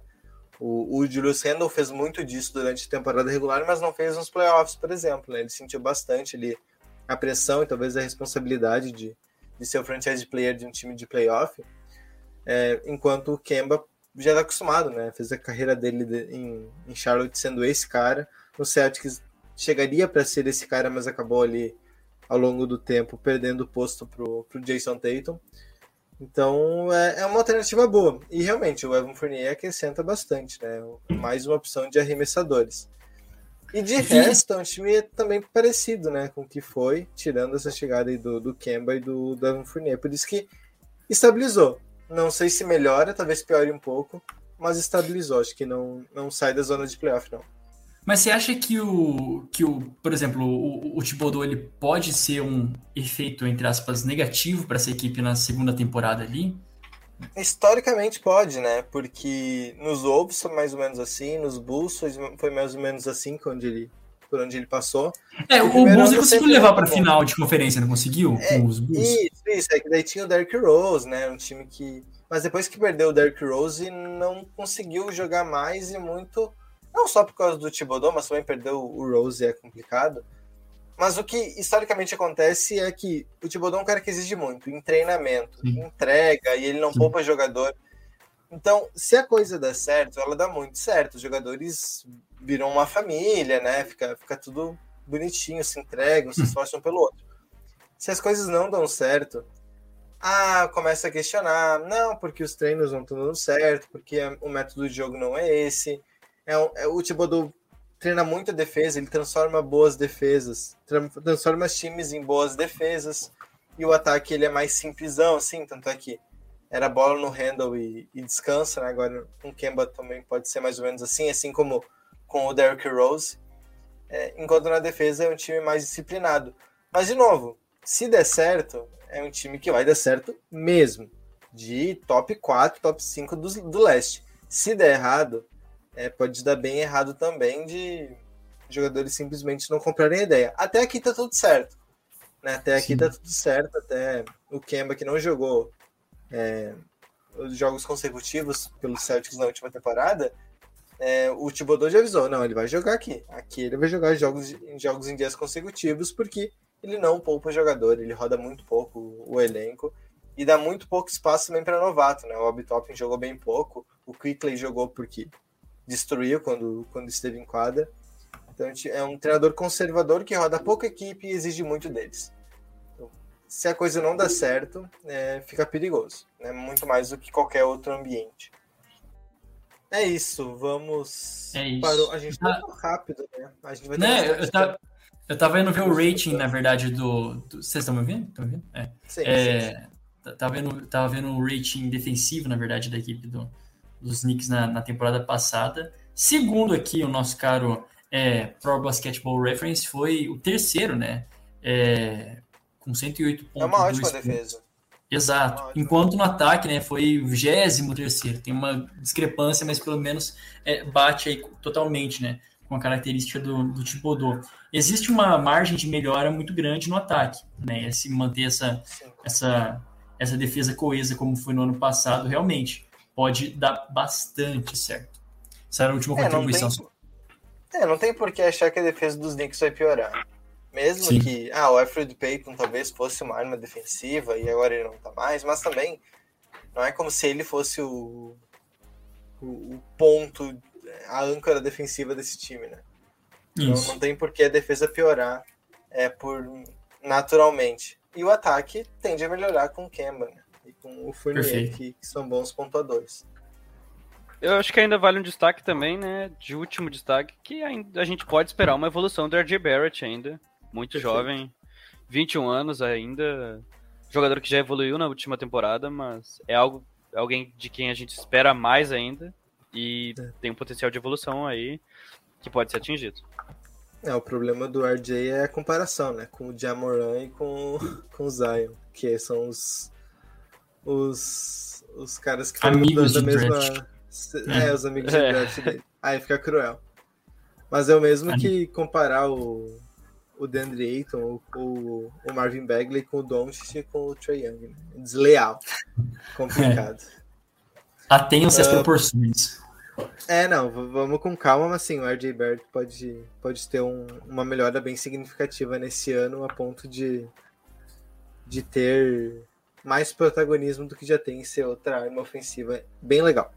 Speaker 1: O, o Julius Randle fez muito disso durante a temporada regular, mas não fez nos playoffs, por exemplo, né? Ele sentiu bastante ali a pressão e talvez a responsabilidade de, de ser o franchise player de um time de playoff, é, enquanto o Kemba já está acostumado, né? Fez a carreira dele de, em, em Charlotte sendo esse cara. No Celtics chegaria para ser esse cara, mas acabou ali ao longo do tempo, perdendo o posto para o Jason Tatum. Então é, é, uma alternativa boa. E realmente o Evan Fournier acrescenta bastante, né? Mais uma opção de arremessadores. E de resto, é um time também parecido, né? Com o que foi, tirando essa chegada aí do, do Kemba e do, do Evan Fournier. Por isso que estabilizou. Não sei se melhora, talvez piore um pouco, mas estabilizou. Acho que não, não sai da zona de playoff, não.
Speaker 2: Mas você acha que o, que o por exemplo, o, o Thibodeau ele pode ser um efeito, entre aspas, negativo para essa equipe na segunda temporada ali?
Speaker 1: Historicamente pode, né? Porque nos Wolves foi mais ou menos assim, nos Bulls foi, mais ou menos assim quando ele, por onde ele passou.
Speaker 2: É, o, o Bulls ele conseguiu levar para final de conferência, não conseguiu?
Speaker 1: É, com os Bulls? Isso, isso. É que daí tinha o Derrick Rose, né? Um time que. Mas depois que perdeu o Derrick Rose, não conseguiu jogar mais e muito não só por causa do Thibodeau, mas também perdeu o Rose é complicado. Mas o que historicamente acontece é que o Thibodeau é um cara que exige muito em treinamento, Sim. entrega, e ele não Sim. poupa jogador. Então, se a coisa der certo, ela dá muito certo. Os jogadores viram uma família, né? Fica, fica tudo bonitinhos, se entregam, se esforçam pelo outro. Se as coisas não dão certo, ah, começa a questionar, não, porque os treinos não estão dando certo, porque o método de jogo não é esse. É, é o Thibodeau treina muita defesa, ele transforma boas defesas, transforma os times em boas defesas, e o ataque ele é mais simplesão, assim, tanto é que era bola no handle e, e descansa, né? Agora o Kemba também pode ser mais ou menos assim, assim como com o Derrick Rose. É, enquanto na defesa é um time mais disciplinado. Mas, de novo, se der certo, é um time que vai dar certo mesmo. De top 4, top 5 do, do leste. Se der errado, é, pode dar bem errado também de jogadores simplesmente não comprarem a ideia. Até aqui tá tudo certo. Né? Até aqui Sim. tá tudo certo. Até o Kemba que não jogou é, os jogos consecutivos pelos Celtics na última temporada, é, o Thibodeau já avisou, não, ele vai jogar aqui. Aqui ele vai jogar jogos em jogos em dias consecutivos, porque ele não poupa o jogador, ele roda muito pouco o elenco e dá muito pouco espaço também para novato, né? O Obi Toppin jogou bem pouco, o Quickley jogou porque destruiu quando, quando esteve em quadra. Então é um treinador conservador que roda pouca equipe e exige muito deles. Então, se a coisa não dá certo, é, fica perigoso, né? Muito mais do que qualquer outro ambiente. É isso, vamos.
Speaker 2: É isso. Para
Speaker 1: A gente tá rápido, né? A gente vai ter
Speaker 2: né? eu, tava, eu tava indo ver o rating, na verdade, do. do... Vocês estão me ouvindo? Estão me ouvindo? É. Sim, é... Sim. Tava, vendo, tava vendo o rating defensivo, na verdade, da equipe do, dos Knicks na, na temporada passada. Segundo aqui, o nosso caro é, Pro Basketball Reference foi o terceiro, né? É, com 108 pontos. É
Speaker 1: uma ótima defesa.
Speaker 2: Exato. Enquanto no ataque, né, foi o 23 terceiro. Tem uma discrepância, mas pelo menos é, bate aí totalmente, né, com a característica do, do Thibodeau. Existe uma margem de melhora muito grande no ataque, né, se manter essa, essa, essa defesa coesa como foi no ano passado, realmente pode dar bastante certo. Essa era a última é, contribuição.
Speaker 1: Não tem, é, não tem por que achar que a defesa dos Knicks vai piorar. Mesmo Sim. que ah, o Alfred Payton talvez fosse uma arma defensiva e agora ele não tá mais, mas também não é como se ele fosse o, o, o ponto, a âncora defensiva desse time, né? Então não tem por que a defesa piorar é, por naturalmente. E o ataque tende a melhorar com o Kemba né? E com o Fournier, que, que são bons pontuadores.
Speaker 3: Eu acho que ainda vale um destaque também, né? De último destaque, que a gente pode esperar uma evolução do RJ Barrett ainda muito Perfeito. jovem, 21 anos ainda, jogador que já evoluiu na última temporada, mas é algo alguém de quem a gente espera mais ainda e é. tem um potencial de evolução aí que pode ser atingido.
Speaker 1: É, o problema do RJ é a comparação, né, com o Jamoran e com, (laughs) com o Zion, que são os os, os caras que
Speaker 2: estão amigos da mesma
Speaker 1: é, é, os amigos de é. draft dele. Aí fica cruel. Mas é o mesmo que comparar o o DeAndre Ayton, o, o Marvin Bagley com o Doncic e com o Trae Young. Né? Desleal. (laughs) Complicado. É.
Speaker 2: Atenham-se uh, as ah, proporções.
Speaker 1: É, não, vamos com calma, mas sim, o RJ Barrett pode, pode ter um, uma melhora bem significativa nesse ano, a ponto de, de ter mais protagonismo do que já tem em ser outra arma ofensiva bem legal.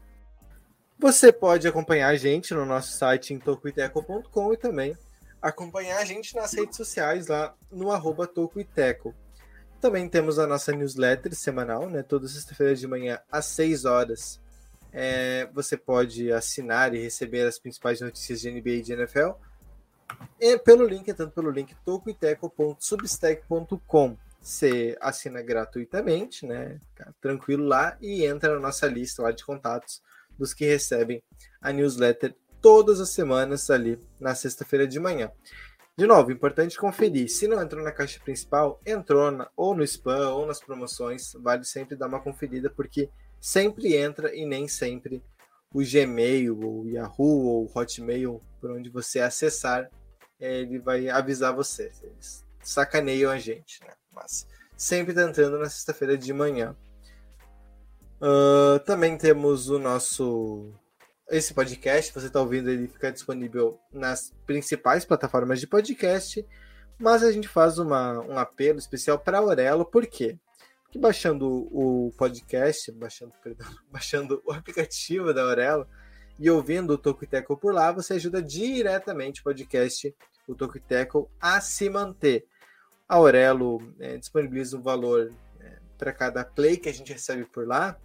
Speaker 1: Você pode acompanhar a gente no nosso site em tocoiteco.com e também acompanhar a gente nas redes sociais lá no arroba Toco e Teco. Também temos a nossa newsletter semanal, né? Toda sexta-feira de manhã às 6 horas. É, você pode assinar e receber as principais notícias de NBA e de NFL. E pelo link, tanto pelo link tocoiteco.substack.com. Você assina gratuitamente, né? Fica tranquilo lá e entra na nossa lista lá de contatos dos que recebem a newsletter todas as semanas ali na sexta-feira de manhã. De novo, importante conferir. Se não entrou na caixa principal, entrou na, ou no spam ou nas promoções, vale sempre dar uma conferida, porque sempre entra e nem sempre o Gmail, ou Yahoo, ou Hotmail, por onde você acessar, ele vai avisar você. Eles sacaneiam a gente, né? Mas sempre tá entrando na sexta-feira de manhã. Uh, também temos o nosso esse podcast, você está ouvindo, ele fica disponível nas principais plataformas de podcast, mas a gente faz uma, um apelo especial para a Aurelo, por quê? Porque baixando o podcast, baixando, perdão, (laughs) baixando o aplicativo da Aurelo e ouvindo o Toco Teco por lá, você ajuda diretamente o podcast o Toque Tackle a se manter. A Aurelo é, disponibiliza um valor é, para cada play que a gente recebe por lá,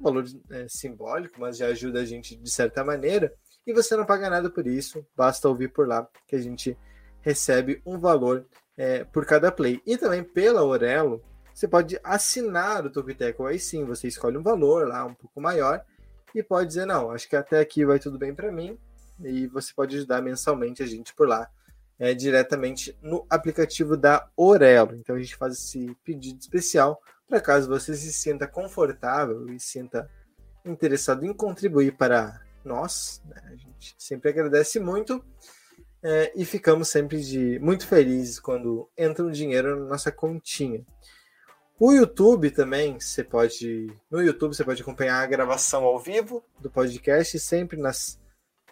Speaker 1: um valor é, simbólico, mas já ajuda a gente de certa maneira, e você não paga nada por isso, basta ouvir por lá que a gente recebe um valor é, por cada play. E também pela Aurelo, você pode assinar o Tokiteco. Aí sim, você escolhe um valor lá um pouco maior e pode dizer: não, acho que até aqui vai tudo bem para mim. E você pode ajudar mensalmente a gente por lá, é, diretamente no aplicativo da Orelo. Então a gente faz esse pedido especial para caso você se sinta confortável e sinta interessado em contribuir para nós. Né? A gente sempre agradece muito. É, e ficamos sempre de muito felizes quando entra um dinheiro na nossa continha. O YouTube também, você pode. No YouTube você pode acompanhar a gravação ao vivo do podcast, sempre nas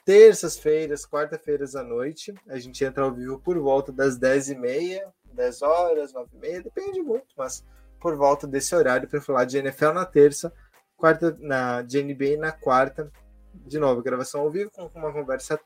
Speaker 1: terças-feiras, quarta-feiras à noite. A gente entra ao vivo por volta das 10h30, 10 horas, 9h30, depende muito, mas por volta desse horário para falar de NFL na terça, quarta na, de NBA na quarta. De novo, gravação ao vivo com uma conversa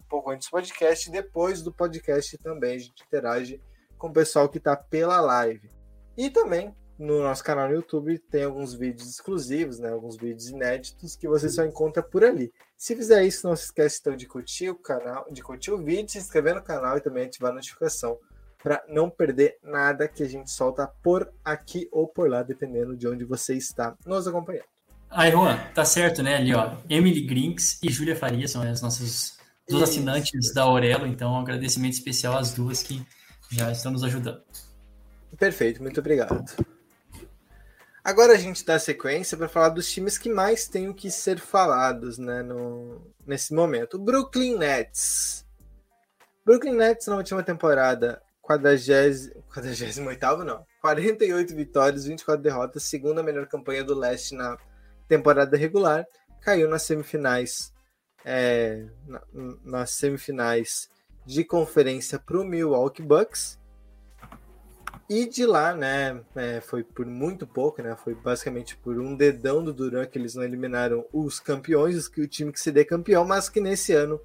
Speaker 1: um pouco antes do podcast, depois do podcast também a gente interage com o pessoal que está pela live. E também no nosso canal no YouTube tem alguns vídeos exclusivos, né? Alguns vídeos inéditos que você só encontra por ali. Se fizer isso, não se esqueça então de curtir o canal, de curtir o vídeo, se inscrever no canal e também ativar a notificação para não perder nada que a gente solta por aqui ou por lá, dependendo de onde você está nos acompanhando.
Speaker 2: Aí, Juan, tá certo, né? Ali, ó, Emily Grinks e Júlia Faria são as nossas duas assinantes da Aurelo, então um agradecimento especial às duas que já estão nos ajudando.
Speaker 1: Perfeito, muito obrigado. Agora a gente dá sequência para falar dos times que mais têm que ser falados né, no, nesse momento. O Brooklyn Nets. Brooklyn Nets na última temporada, 48 não, 48 vitórias, 24 derrotas, segunda melhor campanha do leste na temporada regular, caiu nas semifinais, é, na, nas semifinais de conferência para o Milwaukee Bucks e de lá, né, é, foi por muito pouco, né, foi basicamente por um dedão do Duran que eles não eliminaram os campeões, o time que seria campeão, mas que nesse ano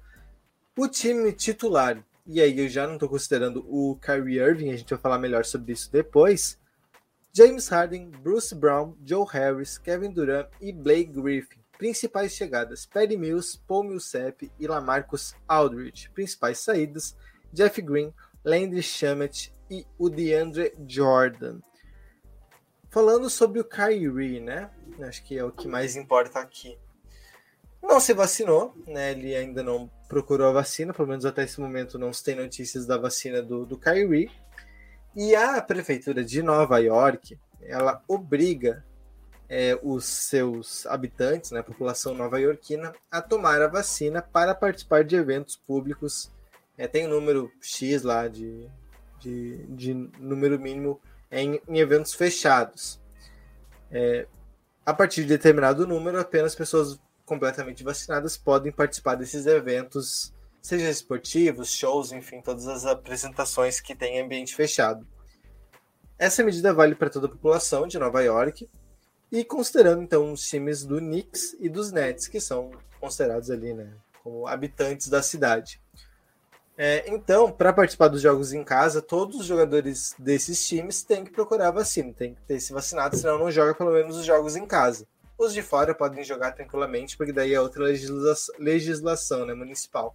Speaker 1: o time titular, e aí eu já não estou considerando o Kyrie Irving, a gente vai falar melhor sobre isso depois, James Harden, Bruce Brown, Joe Harris, Kevin Durant e Blake Griffin. Principais chegadas: Perry Mills, Paul Millsap e Lamarcus Aldridge. Principais saídas: Jeff Green, Landry Shamet e o DeAndre Jordan. Falando sobre o Kyrie, né? Acho que é o que mais importa aqui. Não se vacinou, né? Ele ainda não procurou a vacina, pelo menos até esse momento não se tem notícias da vacina do, do Kyrie. E a prefeitura de Nova York, ela obriga é, os seus habitantes, né, a população nova-iorquina, a tomar a vacina para participar de eventos públicos. É, tem um número X lá de, de, de número mínimo em, em eventos fechados. É, a partir de determinado número, apenas pessoas completamente vacinadas podem participar desses eventos, seja esportivos, shows, enfim, todas as apresentações que em ambiente fechado. Essa medida vale para toda a população de Nova York, e considerando então os times do Knicks e dos Nets, que são considerados ali, né, como habitantes da cidade. É, então, para participar dos jogos em casa, todos os jogadores desses times têm que procurar vacina, tem que ter se vacinado, senão não joga pelo menos os jogos em casa. Os de fora podem jogar tranquilamente, porque daí é outra legislação, legislação né, municipal.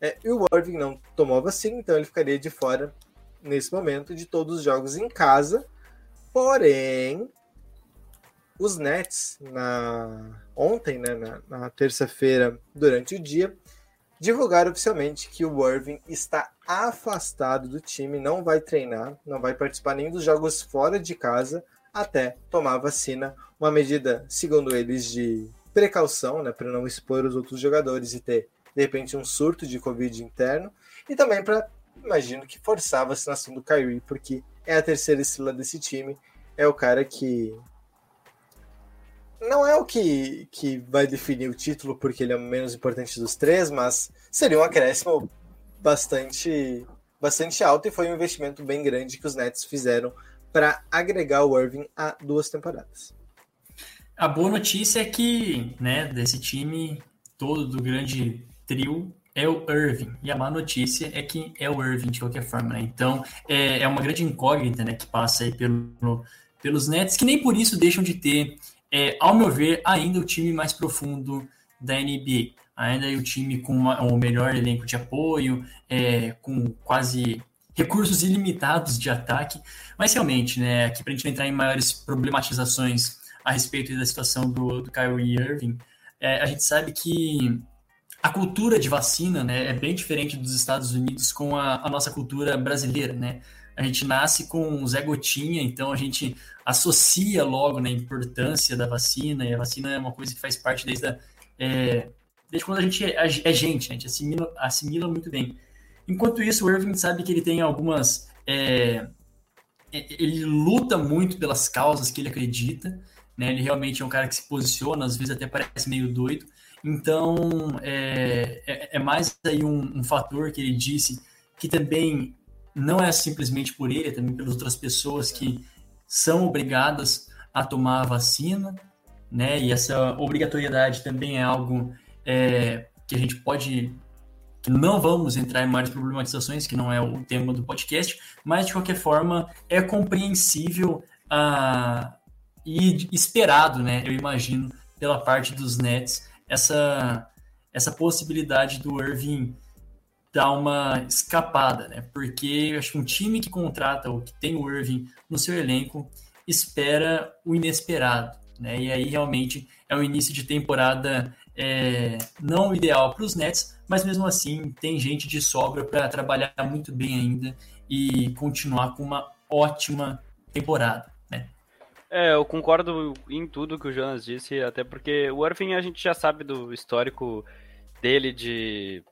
Speaker 1: É, e o Irving não tomou vacina, então ele ficaria de fora nesse momento de todos os jogos em casa. Porém, os Nets na ontem, né, na, na terça-feira, durante o dia, divulgaram oficialmente que o Irving está afastado do time, não vai treinar, não vai participar nem dos jogos fora de casa até tomar vacina, uma medida, segundo eles, de precaução, né, para não expor os outros jogadores e ter de repente um surto de Covid interno, e também para, imagino que forçar a vacinação do Kyrie, porque é a terceira estrela desse time, é o cara que não é o que, que vai definir o título, porque ele é o menos importante dos três, mas seria um acréscimo bastante, bastante alto e foi um investimento bem grande que os Nets fizeram para agregar o Irving a duas temporadas.
Speaker 2: A boa notícia é que, né, desse time todo do grande trio, é o Irving. E a má notícia é que é o Irving de qualquer forma, né? Então, é, é uma grande incógnita, né, que passa aí pelo, pelos Nets, que nem por isso deixam de ter, é, ao meu ver, ainda o time mais profundo da NBA. Ainda é o time com uma, o melhor elenco de apoio, é, com quase recursos ilimitados de ataque. Mas realmente, né, aqui para a gente entrar em maiores problematizações a respeito da situação do, do Kyrie Irving, é, a gente sabe que a cultura de vacina né, é bem diferente dos Estados Unidos com a, a, nossa cultura brasileira. Né? A gente nasce com Zé Gotinha, então a gente associa logo né, importância da vacina, e a vacina é uma coisa que faz parte desde, a, é, desde quando a gente é, é gente, a gente assimila, assimila muito bem. Enquanto isso, o Irving sabe que ele tem algumas. É, ele luta muito pelas causas que ele acredita, né? Ele realmente é um cara que se posiciona, às vezes até parece meio doido, então, é, é, é mais aí um, um, fator que ele disse que também não é simplesmente por ele, é também pelas outras pessoas que são obrigadas a tomar a vacina, né? E essa obrigatoriedade também é algo é, que a gente pode que não vamos entrar em maiores problematizações, que não é o tema do podcast, mas de qualquer forma é compreensível ah, e esperado, né? Eu imagino pela parte dos Nets essa, essa possibilidade do Irving dar uma escapada, né? Porque acho que um time que contrata ou que tem o Irving no seu elenco espera o inesperado, né? E aí realmente é um início de temporada é, não ideal para os Nets, mas mesmo assim tem gente de sobra para trabalhar muito bem ainda e continuar com uma ótima temporada.
Speaker 3: É, eu concordo em tudo que o Jonas disse, até porque o Irving a gente já sabe do histórico dele de.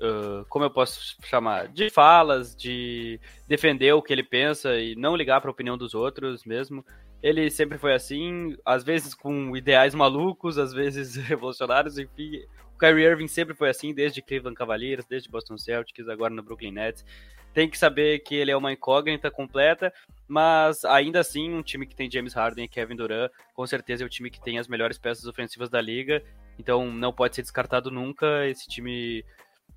Speaker 3: Uh, como eu posso chamar? De falas, de defender o que ele pensa e não ligar para a opinião dos outros mesmo. Ele sempre foi assim, às vezes com ideais malucos, às vezes (laughs) revolucionários, enfim. O Kyrie Irving sempre foi assim, desde Cleveland Cavaliers, desde Boston Celtics, agora no Brooklyn Nets tem que saber que ele é uma incógnita completa, mas ainda assim, um time que tem James Harden e Kevin Durant, com certeza é o time que tem as melhores peças ofensivas da liga, então não pode ser descartado nunca. Esse time,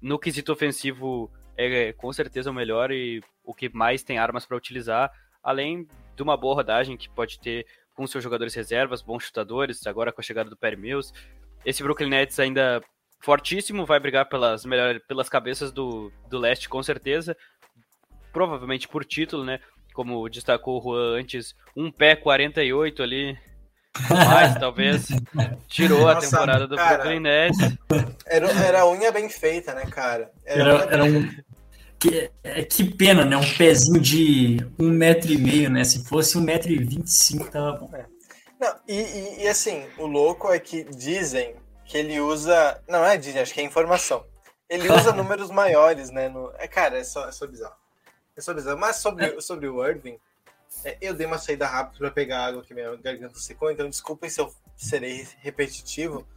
Speaker 3: no quesito ofensivo, é com certeza o melhor e o que mais tem armas para utilizar, além de uma boa rodagem que pode ter com seus jogadores reservas, bons chutadores, agora com a chegada do Perry Mills. Esse Brooklyn Nets ainda fortíssimo, vai brigar pelas, melhor, pelas cabeças do, do leste, com certeza provavelmente por título, né? Como destacou o Juan antes, um pé 48 ali, mais talvez, tirou Nossa, a temporada do cara, Brooklyn Nets.
Speaker 1: Era, era unha bem feita, né, cara?
Speaker 2: Era, era, era um... Que, é, que pena, né? Um pezinho de um metro e meio, né? Se fosse um metro e vinte e cinco, tava bom. É.
Speaker 1: Não, e, e, e, assim, o louco é que dizem que ele usa. Não é dizem, acho que é informação. Ele usa (laughs) números maiores, né? No... É, cara, é só, é só bizarro. É sobre isso. Mas sobre, é. sobre o Irving, é, eu dei uma saída rápida para pegar água que minha garganta secou, então desculpem se eu serei repetitivo.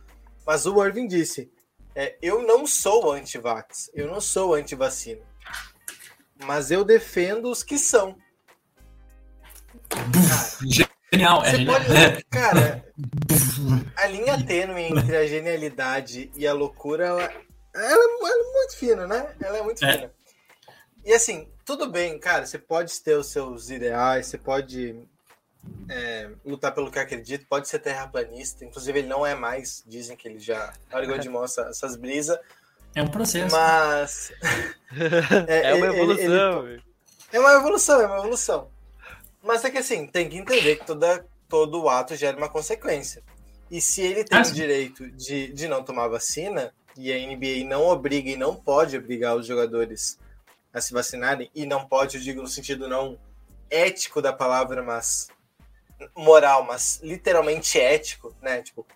Speaker 1: Mas o Irving disse: é, eu não sou anti-vax, eu não sou anti-vacina. Mas eu defendo os que são.
Speaker 2: Cara, genial, é genial.
Speaker 1: Pode, cara, (laughs) a linha tênue entre a genialidade e a loucura, ela, ela, ela é muito fina, né? Ela é muito é. fina. E assim, tudo bem, cara, você pode ter os seus ideais, você pode é, lutar pelo que acredita, pode ser terraplanista, inclusive ele não é mais, dizem que ele já largou de mão essa, essas brisas.
Speaker 2: É um processo.
Speaker 1: Mas. (laughs)
Speaker 3: é, é, uma evolução.
Speaker 1: Ele, ele, é uma evolução, é uma evolução. Mas é que assim, tem que entender que toda, todo ato gera uma consequência. E se ele tem ah, o direito de, de não tomar vacina, e a NBA não obriga e não pode obrigar os jogadores a se vacinarem, e não pode, eu digo no sentido não ético da palavra, mas moral, mas literalmente ético, né? Tipo,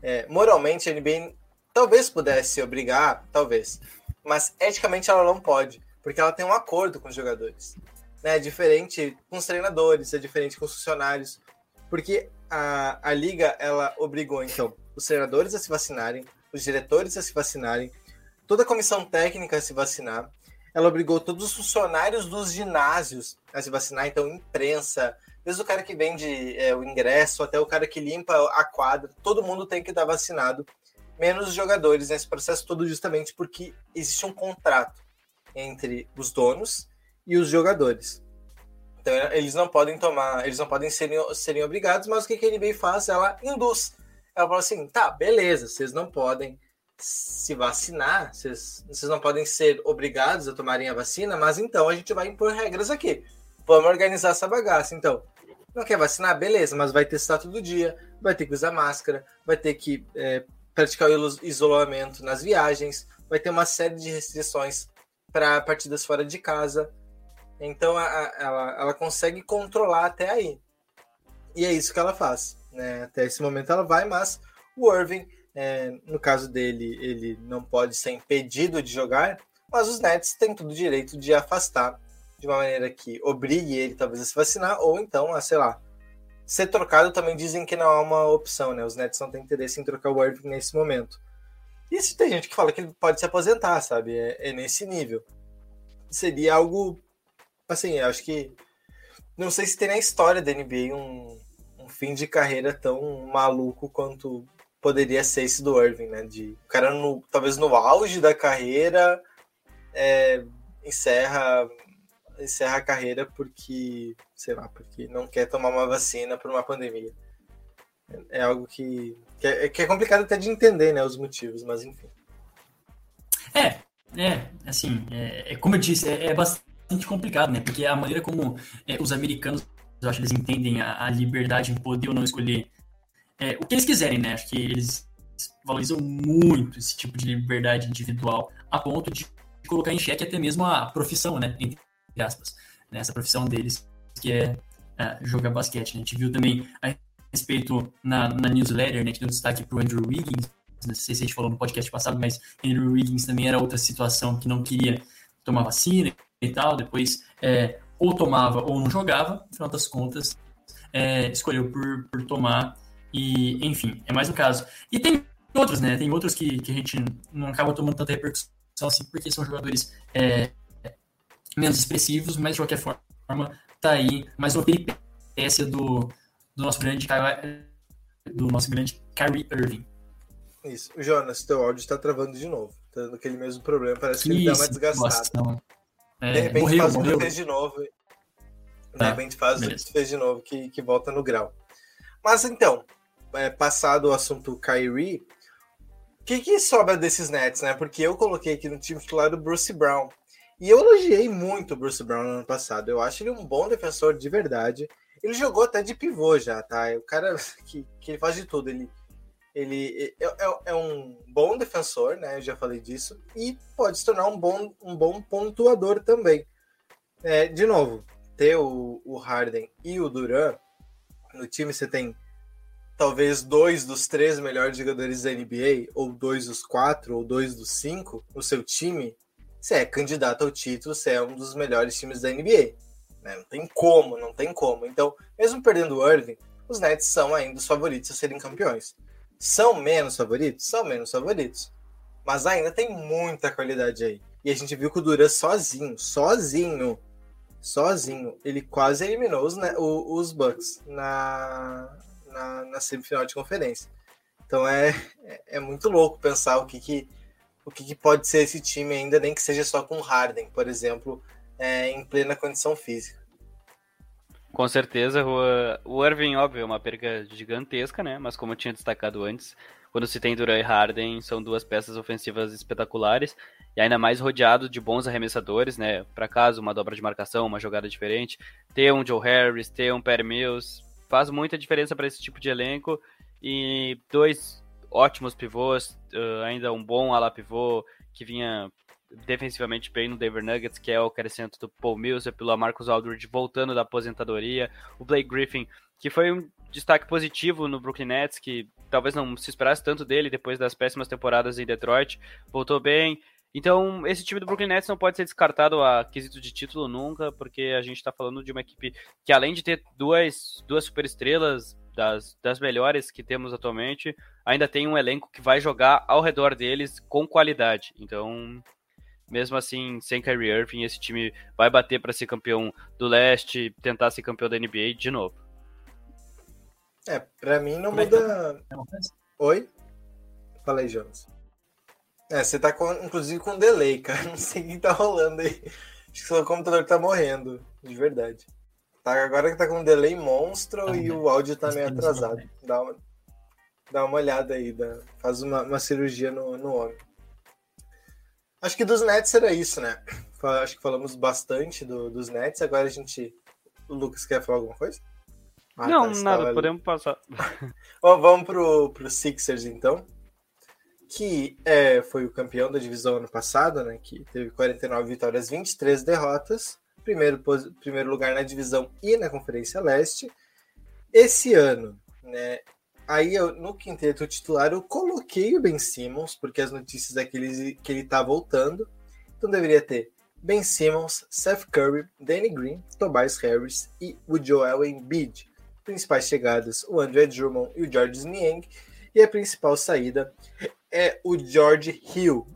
Speaker 1: é, moralmente a NBA talvez pudesse obrigar, talvez, mas eticamente ela não pode, porque ela tem um acordo com os jogadores. Né? É diferente com os treinadores, é diferente com os funcionários, porque a, a liga ela obrigou então os treinadores a se vacinarem, os diretores a se vacinarem, toda a comissão técnica a se vacinar, ela obrigou todos os funcionários dos ginásios a se vacinar, então imprensa, desde o cara que vende é, o ingresso até o cara que limpa a quadra, todo mundo tem que estar vacinado. menos jogadores nesse processo todo, justamente porque existe um contrato entre os donos e os jogadores. Então eles não podem tomar, eles não podem serem, serem obrigados, mas o que, que a NBA faz? Ela induz. Ela fala assim: tá, beleza, vocês não podem se vacinar, vocês, vocês não podem ser obrigados a tomarem a vacina, mas então a gente vai impor regras aqui. Vamos organizar essa bagaça. Então, não quer vacinar? Beleza, mas vai testar todo dia, vai ter que usar máscara, vai ter que é, praticar o isolamento nas viagens, vai ter uma série de restrições para partidas fora de casa. Então a, a, ela, ela consegue controlar até aí. E é isso que ela faz. Né? Até esse momento ela vai, mas o Irving, é, no caso dele, ele não pode ser impedido de jogar, mas os Nets têm todo o direito de afastar de uma maneira que obrigue ele talvez a se vacinar, ou então a, sei lá, ser trocado também dizem que não é uma opção, né? Os Nets não têm interesse em trocar o Irving nesse momento. E se tem gente que fala que ele pode se aposentar, sabe? É, é nesse nível. Seria algo, assim, acho que não sei se tem na história da NBA um, um fim de carreira tão maluco quanto poderia ser esse do Irving, né? De o cara no, talvez no auge da carreira é, encerra encerra a carreira porque, sei lá, porque não quer tomar uma vacina por uma pandemia. É algo que, que, é, que é complicado até de entender, né, os motivos, mas enfim.
Speaker 2: É, é, assim, é, é como eu disse, é, é, bastante complicado, né, porque a maneira como é, os americanos, eu acho eles entendem a, a liberdade em poder ou não escolher é, o que eles quiserem, né, acho que eles valorizam muito esse tipo de liberdade individual a ponto de colocar em xeque até mesmo a profissão, né, entre aspas, né, essa profissão deles, que é, é jogar basquete. Né? A gente viu também a respeito na, na newsletter, né, que deu destaque para o Andrew Wiggins, não sei se a gente falou no podcast passado, mas Andrew Wiggins também era outra situação que não queria tomar vacina e tal, depois é, ou tomava ou não jogava, no final das contas, é, escolheu por, por tomar e, enfim, é mais um caso. E tem outros, né, tem outros que, que a gente não acaba tomando tanta repercussão assim, porque são jogadores é, menos expressivos, mas de qualquer forma, tá aí mais uma peripécia do, do nosso grande do nosso grande Kyrie Irving.
Speaker 1: Isso. O Jonas, teu áudio está travando de novo. Tá dando aquele mesmo problema. Parece que, que ele dá uma desgastada. É, de repente morreu, faz morreu. fez de novo. De tá, repente faz beleza. fez de novo que, que volta no grau. Mas então, é, passado o assunto Kyrie, o que, que sobra desses Nets, né? Porque eu coloquei aqui no time titular do Bruce Brown. E eu elogiei muito o Bruce Brown no ano passado. Eu acho ele um bom defensor de verdade. Ele jogou até de pivô já, tá? O cara (laughs) que, que faz de tudo. Ele, ele é, é, é, um bom defensor, né? Eu já falei disso. E pode se tornar um bom, um bom pontuador também. É, de novo, ter o, o Harden e o Duran no time, você tem talvez dois dos três melhores jogadores da NBA, ou dois dos quatro, ou dois dos cinco no seu time você é candidato ao título, você é um dos melhores times da NBA. Né? Não tem como, não tem como. Então, mesmo perdendo o Irving, os Nets são ainda os favoritos a serem campeões. São menos favoritos? São menos favoritos. Mas ainda tem muita qualidade aí. E a gente viu que o Duran sozinho, sozinho, sozinho, ele quase eliminou os, né, os Bucks na, na, na, semifinal de conferência. Então é, é, é muito louco pensar o que, que o que, que, pode ser esse time ainda, nem que seja só com Harden, por exemplo, é, em plena condição física.
Speaker 3: Com certeza, o Irving, óbvio, é uma perca gigantesca, né? Mas como eu tinha destacado antes, quando se tem Durant e Harden, são duas peças ofensivas espetaculares e ainda mais rodeado de bons arremessadores, né? Para caso uma dobra de marcação, uma jogada diferente, ter um Joe Harris, ter um Perry Mills, faz muita diferença para esse tipo de elenco e dois ótimos pivôs, uh, ainda um bom ala pivô que vinha defensivamente bem no Denver Nuggets, que é o crescimento do Paul Millsap, pelo Marcus Aldridge voltando da aposentadoria, o Blake Griffin, que foi um destaque positivo no Brooklyn Nets, que talvez não se esperasse tanto dele depois das péssimas temporadas em Detroit, voltou bem. Então, esse time do Brooklyn Nets não pode ser descartado a quesito de título nunca, porque a gente está falando de uma equipe que, além de ter duas, duas superestrelas, das, das melhores que temos atualmente, ainda tem um elenco que vai jogar ao redor deles com qualidade. Então, mesmo assim, sem Kyrie Irving, esse time vai bater para ser campeão do leste, tentar ser campeão da NBA de novo.
Speaker 1: É, para mim não Como muda. É que... Oi? Fala aí, Jonas. É, você tá com, inclusive com delay, cara. (laughs) Não sei o que tá rolando aí. Acho que seu computador tá morrendo, de verdade. Tá, agora que tá com um delay monstro ah, e o áudio tá meio atrasado. Dá uma, dá uma olhada aí, dá, faz uma, uma cirurgia no, no homem. Acho que dos Nets era isso, né? Acho que falamos bastante do, dos Nets. Agora a gente. O Lucas quer falar alguma coisa?
Speaker 3: Ah, não, tá, nada, podemos passar. (laughs)
Speaker 1: Bom, vamos pro, pro Sixers então. Que é, foi o campeão da divisão ano passado, né? Que teve 49 vitórias, 23 derrotas. Primeiro, primeiro lugar na divisão e na Conferência Leste. Esse ano, né? Aí eu, no quinteto titular eu coloquei o Ben Simmons, porque as notícias é que ele, que ele tá voltando. Então deveria ter Ben Simmons, Seth Curry, Danny Green, Tobias Harris e o Joel Embiid. Principais chegadas, o André Drummond e o George Niang. E a principal saída é o George Hill.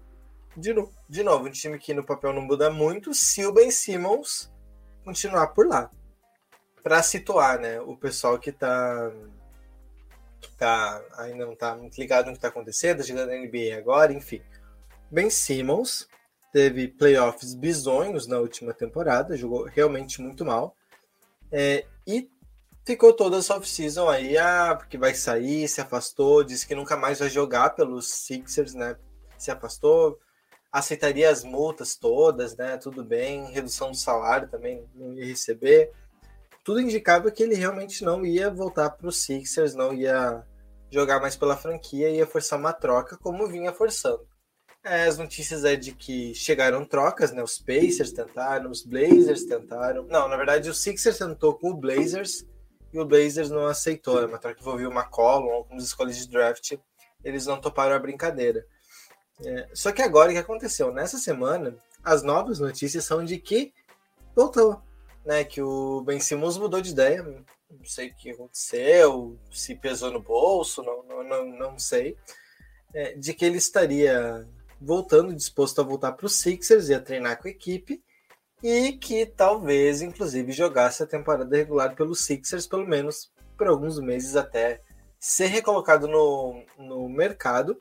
Speaker 1: De, no, de novo, um time que no papel não muda muito, se o Ben Simmons continuar por lá. Para situar né, o pessoal que está tá, ainda não está muito ligado no que está acontecendo, chegando na NBA agora, enfim. Ben Simmons teve playoffs bizonhos na última temporada, jogou realmente muito mal. É, e ficou toda essa off-season aí, ah, porque vai sair, se afastou, disse que nunca mais vai jogar pelos Sixers, né? Se afastou, aceitaria as multas todas, né? Tudo bem, redução do salário também não ia receber tudo indicava que ele realmente não ia voltar para os Sixers, não ia jogar mais pela franquia, ia forçar uma troca, como vinha forçando. É, as notícias é de que chegaram trocas, né? Os Pacers tentaram, os Blazers tentaram. Não, na verdade, o Sixers tentou com o Blazers e o Blazers não aceitou. Né? Uma troca que envolvia uma McCollum, algumas escolhas de draft, eles não toparam a brincadeira. É, só que agora o que aconteceu? Nessa semana, as novas notícias são de que voltou né, que o Ben Simmons mudou de ideia. Não sei o que aconteceu, se pesou no bolso, não, não, não, não sei. É, de que ele estaria voltando, disposto a voltar para os Sixers e a treinar com a equipe, e que talvez, inclusive, jogasse a temporada regular pelos Sixers, pelo menos por alguns meses até ser recolocado no, no mercado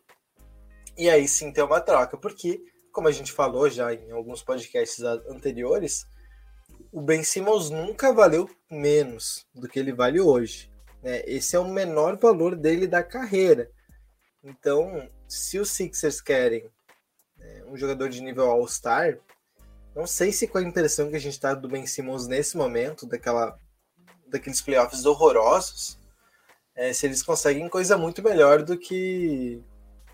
Speaker 1: e aí sim ter uma troca, porque, como a gente falou já em alguns podcasts anteriores, o Ben Simmons nunca valeu menos do que ele vale hoje. Né? Esse é o menor valor dele da carreira. Então, se os Sixers querem né, um jogador de nível All-Star, não sei se com a impressão que a gente está do Ben Simmons nesse momento, daquela, daqueles playoffs horrorosos, é, se eles conseguem coisa muito melhor do que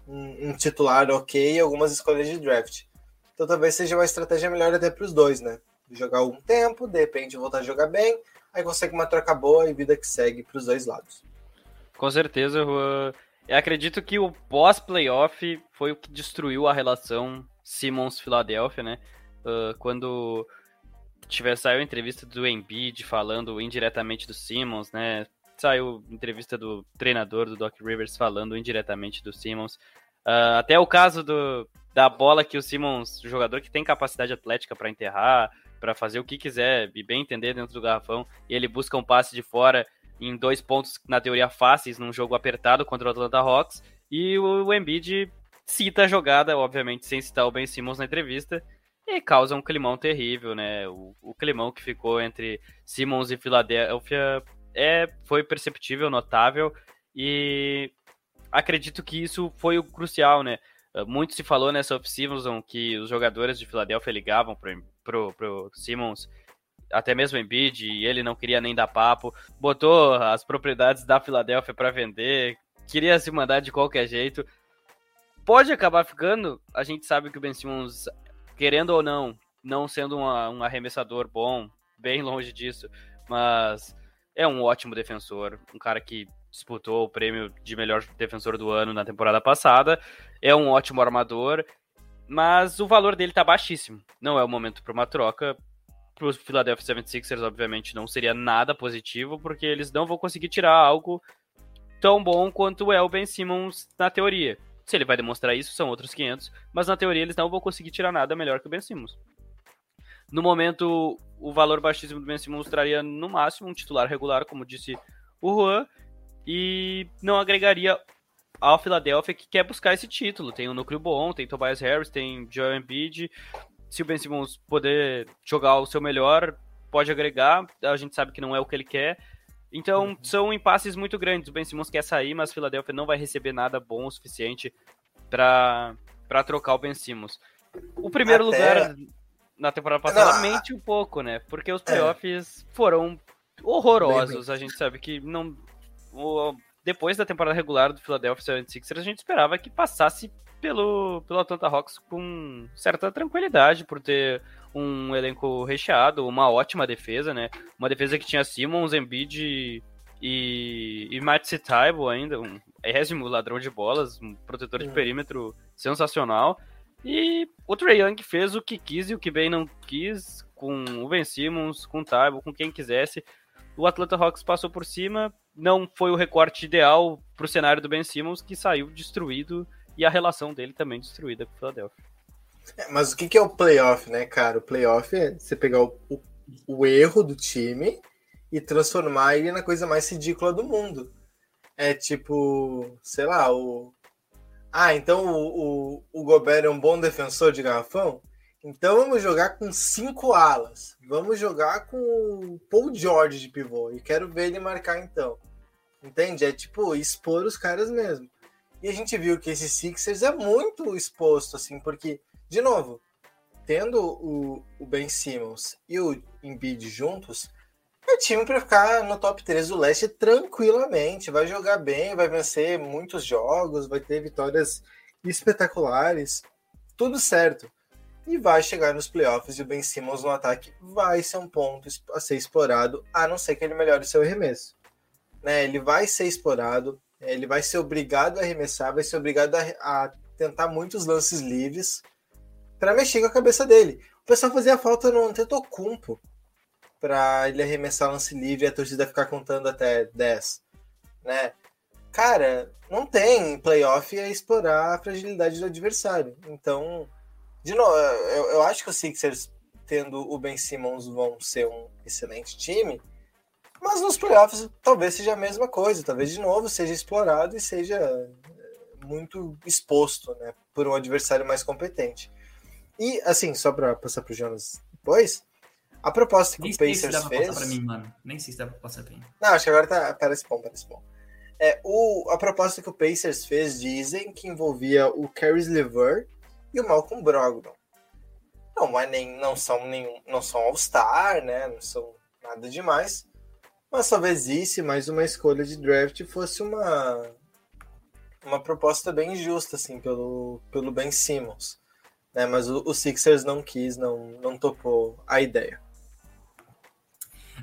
Speaker 1: um, um titular ok e algumas escolhas de draft. Então talvez seja uma estratégia melhor até para os dois, né? jogar algum tempo, de repente voltar a jogar bem, aí consegue uma troca boa e vida que segue para os dois lados.
Speaker 3: Com certeza, Juan. Eu acredito que o pós-playoff foi o que destruiu a relação Simmons-Filadélfia, né? Uh, quando tiver saiu a entrevista do Embiid falando indiretamente do Simmons, né? Saiu entrevista do treinador do Doc Rivers falando indiretamente do Simmons. Uh, até o caso do, da bola que o Simmons, jogador que tem capacidade atlética para enterrar, para fazer o que quiser e bem entender dentro do garrafão, e ele busca um passe de fora em dois pontos, na teoria, fáceis, num jogo apertado contra o Atlanta Hawks, e o Embiid cita a jogada, obviamente, sem citar o Ben Simmons na entrevista, e causa um climão terrível, né? O, o climão que ficou entre Simmons e Filadélfia é, foi perceptível, notável, e acredito que isso foi o crucial, né? Muito se falou nessa off-season que os jogadores de Filadélfia ligavam para pro, pro Simmons, até mesmo Embiid, e ele não queria nem dar papo, botou as propriedades da Filadélfia para vender, queria se mandar de qualquer jeito. Pode acabar ficando, a gente sabe que o Ben Simmons, querendo ou não, não sendo uma, um arremessador bom, bem longe disso, mas é um ótimo defensor, um cara que disputou o prêmio de melhor defensor do ano na temporada passada, é um ótimo armador mas o valor dele tá baixíssimo. Não é o momento para uma troca. Para os Philadelphia 76ers, obviamente, não seria nada positivo, porque eles não vão conseguir tirar algo tão bom quanto é o Ben Simmons na teoria. Se ele vai demonstrar isso, são outros 500, mas na teoria eles não vão conseguir tirar nada melhor que o Ben Simmons. No momento, o valor baixíssimo do Ben Simmons traria no máximo um titular regular, como disse o Juan, e não agregaria ao Philadelphia que quer buscar esse título. Tem um núcleo bom, tem Tobias Harris, tem Joel Embiid. Se o Ben Simmons poder jogar o seu melhor, pode agregar. A gente sabe que não é o que ele quer. Então, uhum. são impasses muito grandes. O Ben Simmons quer sair, mas Philadelphia não vai receber nada bom o suficiente para trocar o Ben Simmons. O primeiro Até... lugar na temporada passada não, mente um pouco, né? Porque os é. playoffs é. foram horrorosos. A gente sabe que não. Depois da temporada regular do Philadelphia 76ers, a gente esperava que passasse pelo, pelo Atlanta Hawks com certa tranquilidade, por ter um elenco recheado, uma ótima defesa, né? Uma defesa que tinha Simmons, Embiid e, e Matt Taibo ainda, um ésimo ladrão de bolas, um protetor de perímetro sensacional. E o Trey Young fez o que quis e o que bem não quis, com o Ben Simmons, com o Taibo, com quem quisesse. O Atlanta Hawks passou por cima, não foi o recorte ideal para o cenário do Ben Simmons, que saiu destruído e a relação dele também destruída com o Philadelphia.
Speaker 1: É, mas o que, que é o playoff, né, cara? O playoff é você pegar o, o, o erro do time e transformar ele na coisa mais ridícula do mundo. É tipo, sei lá, o. Ah, então o, o, o Gobert é um bom defensor de garrafão? Então vamos jogar com cinco alas. Vamos jogar com o Paul George de pivô. E quero ver ele marcar então. Entende? É tipo expor os caras mesmo. E a gente viu que esse Sixers é muito exposto, assim, porque, de novo, tendo o, o Ben Simmons e o Embiid juntos, é time para ficar no top 3 do leste tranquilamente. Vai jogar bem, vai vencer muitos jogos, vai ter vitórias espetaculares. Tudo certo e vai chegar nos playoffs e o Ben Simmons no ataque vai ser um ponto a ser explorado, a não ser que ele melhore seu arremesso. Né? Ele vai ser explorado, ele vai ser obrigado a arremessar, vai ser obrigado a, a tentar muitos lances livres para mexer com a cabeça dele. O pessoal fazia falta no Antetokounmpo para ele arremessar lance livre e a torcida ficar contando até 10, né? Cara, não tem playoff a explorar a fragilidade do adversário. Então, de novo, eu, eu acho que os Sixers, tendo o Ben Simmons, vão ser um excelente time. Mas nos playoffs talvez seja a mesma coisa. Talvez de novo seja explorado e seja eh, muito exposto né, por um adversário mais competente. E, assim, só para passar para o Jonas depois, a proposta que Nem o Pacers se fez.
Speaker 2: Pra mim, mano. Nem sei se dá para passar para mim.
Speaker 1: Não, acho que agora tá, parece bom, parece bom. É, o, a proposta que o Pacers fez dizem que envolvia o Caris LeVert e o Malcolm Brogdon. Não, é nem, não são nenhum, não são All-Star, né? Não são nada demais. Mas talvez isso, mais uma escolha de draft fosse uma uma proposta bem justa assim pelo pelo Ben Simmons, né? Mas o, o Sixers não quis, não não topou a ideia.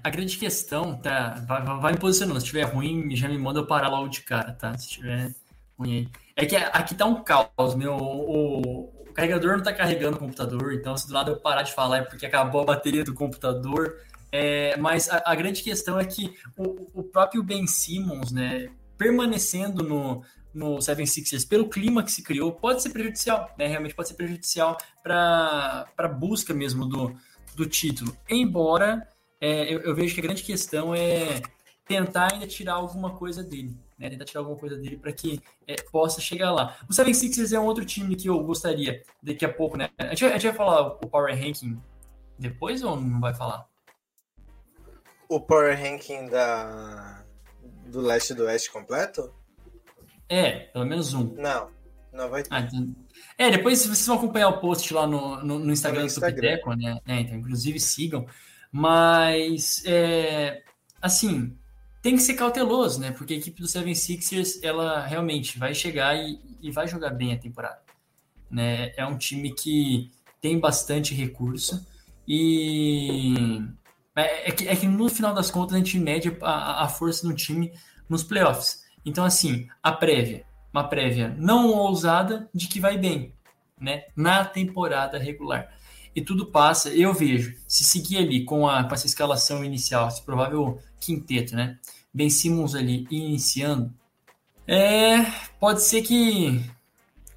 Speaker 2: A grande questão, tá? Vai, vai me posicionando. Se estiver ruim, já me manda eu parar logo de cara, tá? Se estiver ruim aí. É que aqui tá um caos, meu. O, o carregador não está carregando o computador, então se do lado eu parar de falar é porque acabou a bateria do computador. É, mas a, a, grande questão é que o, o, próprio Ben Simmons, né, permanecendo no, no Seven Sixers pelo clima que se criou, pode ser prejudicial, né, realmente pode ser prejudicial para a busca mesmo do, do título. Embora é, eu, eu vejo que a grande questão é tentar ainda tirar alguma coisa dele né? Tentar tirar alguma coisa dele para que é, possa chegar lá. O 76ers é um outro time que eu gostaria daqui a pouco, né? A gente, a gente vai falar o Power Ranking depois ou não vai falar?
Speaker 1: O Power Ranking da... do leste do oeste completo?
Speaker 2: É, pelo menos um.
Speaker 1: Não, não vai ter. Ah,
Speaker 2: então... É, depois vocês vão acompanhar o post lá no, no, no Instagram, no Instagram. do né? É, então, inclusive sigam. Mas, é, assim, tem que ser cauteloso, né? Porque a equipe do 76ers, ela realmente vai chegar e, e vai jogar bem a temporada. Né? É um time que tem bastante recurso e é, é, que, é que, no final das contas a gente mede a, a força do time nos playoffs. Então, assim, a prévia, uma prévia não ousada de que vai bem, né? Na temporada regular. E tudo passa, eu vejo, se seguir ali com, a, com essa escalação inicial, esse provável quinteto, né? Ben Simmons ali iniciando, é, pode ser que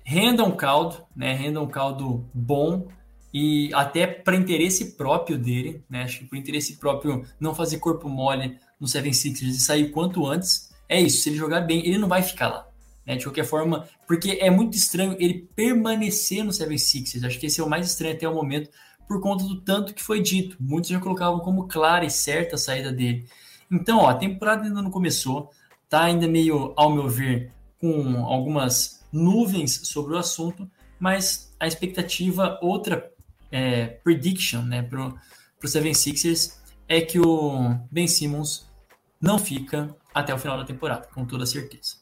Speaker 2: renda um caldo, né? Renda um caldo bom e até para interesse próprio dele, né? Acho que por interesse próprio não fazer corpo mole no Seven Sixers e sair quanto antes. É isso, se ele jogar bem, ele não vai ficar lá. Né? De qualquer forma, porque é muito estranho ele permanecer no 76ers. Acho que esse é o mais estranho até o momento, por conta do tanto que foi dito. Muitos já colocavam como clara e certa a saída dele. Então, ó, a temporada ainda não começou, tá ainda meio, ao meu ver, com algumas nuvens sobre o assunto, mas a expectativa, outra é, prediction né, para o 76ers é que o Ben Simmons não fica até o final da temporada, com toda certeza.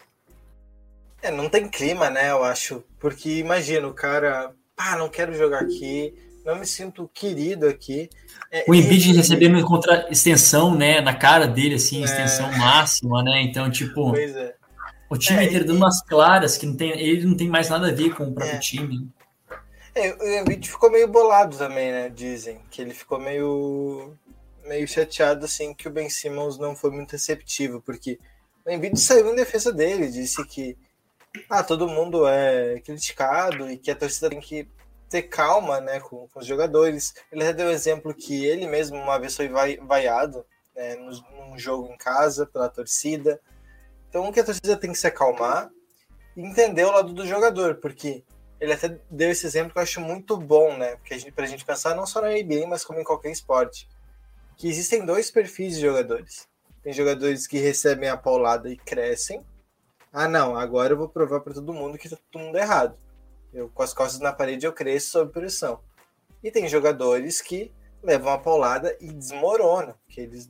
Speaker 1: É, não tem clima, né, eu acho. Porque imagina, o cara, pá, não quero jogar aqui, não me sinto querido aqui.
Speaker 2: É, o Embiid ele... recebendo contra extensão, né, na cara dele, assim, é... extensão máxima, né? Então, tipo, é. o time é, inteiro dando umas claras que não tem, ele não tem mais nada a ver com o próprio é. time.
Speaker 1: É, o Embiid ficou meio bolado também, né? Dizem que ele ficou meio meio chateado assim que o Ben Simmons não foi muito receptivo, porque o Embiid saiu em defesa dele, disse que ah, todo mundo é criticado e que a torcida tem que ter calma né, com, com os jogadores. Ele até deu o exemplo que ele mesmo uma vez foi vai, vaiado né, num jogo em casa pela torcida. Então, que a torcida tem que se acalmar e entender o lado do jogador, porque ele até deu esse exemplo que eu acho muito bom, né? Porque a gente, pra gente pensar não só na NBA, mas como em qualquer esporte. Que existem dois perfis de jogadores. Tem jogadores que recebem a paulada e crescem. Ah, não, agora eu vou provar para todo mundo que tá todo mundo errado. Eu, com as costas na parede, eu cresço sob pressão. E tem jogadores que levam a paulada e desmoronam, que eles,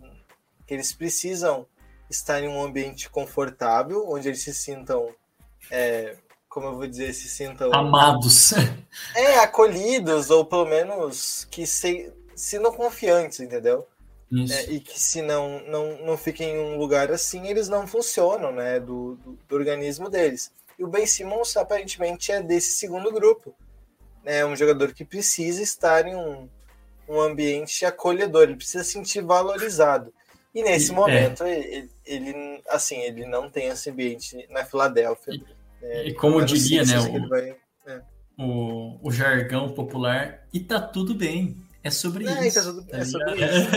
Speaker 1: que eles precisam estar em um ambiente confortável, onde eles se sintam é, como eu vou dizer, se sintam.
Speaker 2: Amados.
Speaker 1: É, acolhidos, ou pelo menos que se sintam confiantes, entendeu? É, e que se não, não, não fiquem em um lugar assim, eles não funcionam, né? Do, do, do, organismo deles. E o Ben Simmons, aparentemente, é desse segundo grupo. É um jogador que precisa estar em um, um ambiente acolhedor, ele precisa se sentir valorizado. E nesse é. momento, ele, ele, assim, ele não tem esse ambiente na Filadélfia. E
Speaker 2: é, e como diria, né, o, vai, é. o, o, jargão popular, e tá tudo bem. É sobre é, isso. Tudo, tá é sobre isso.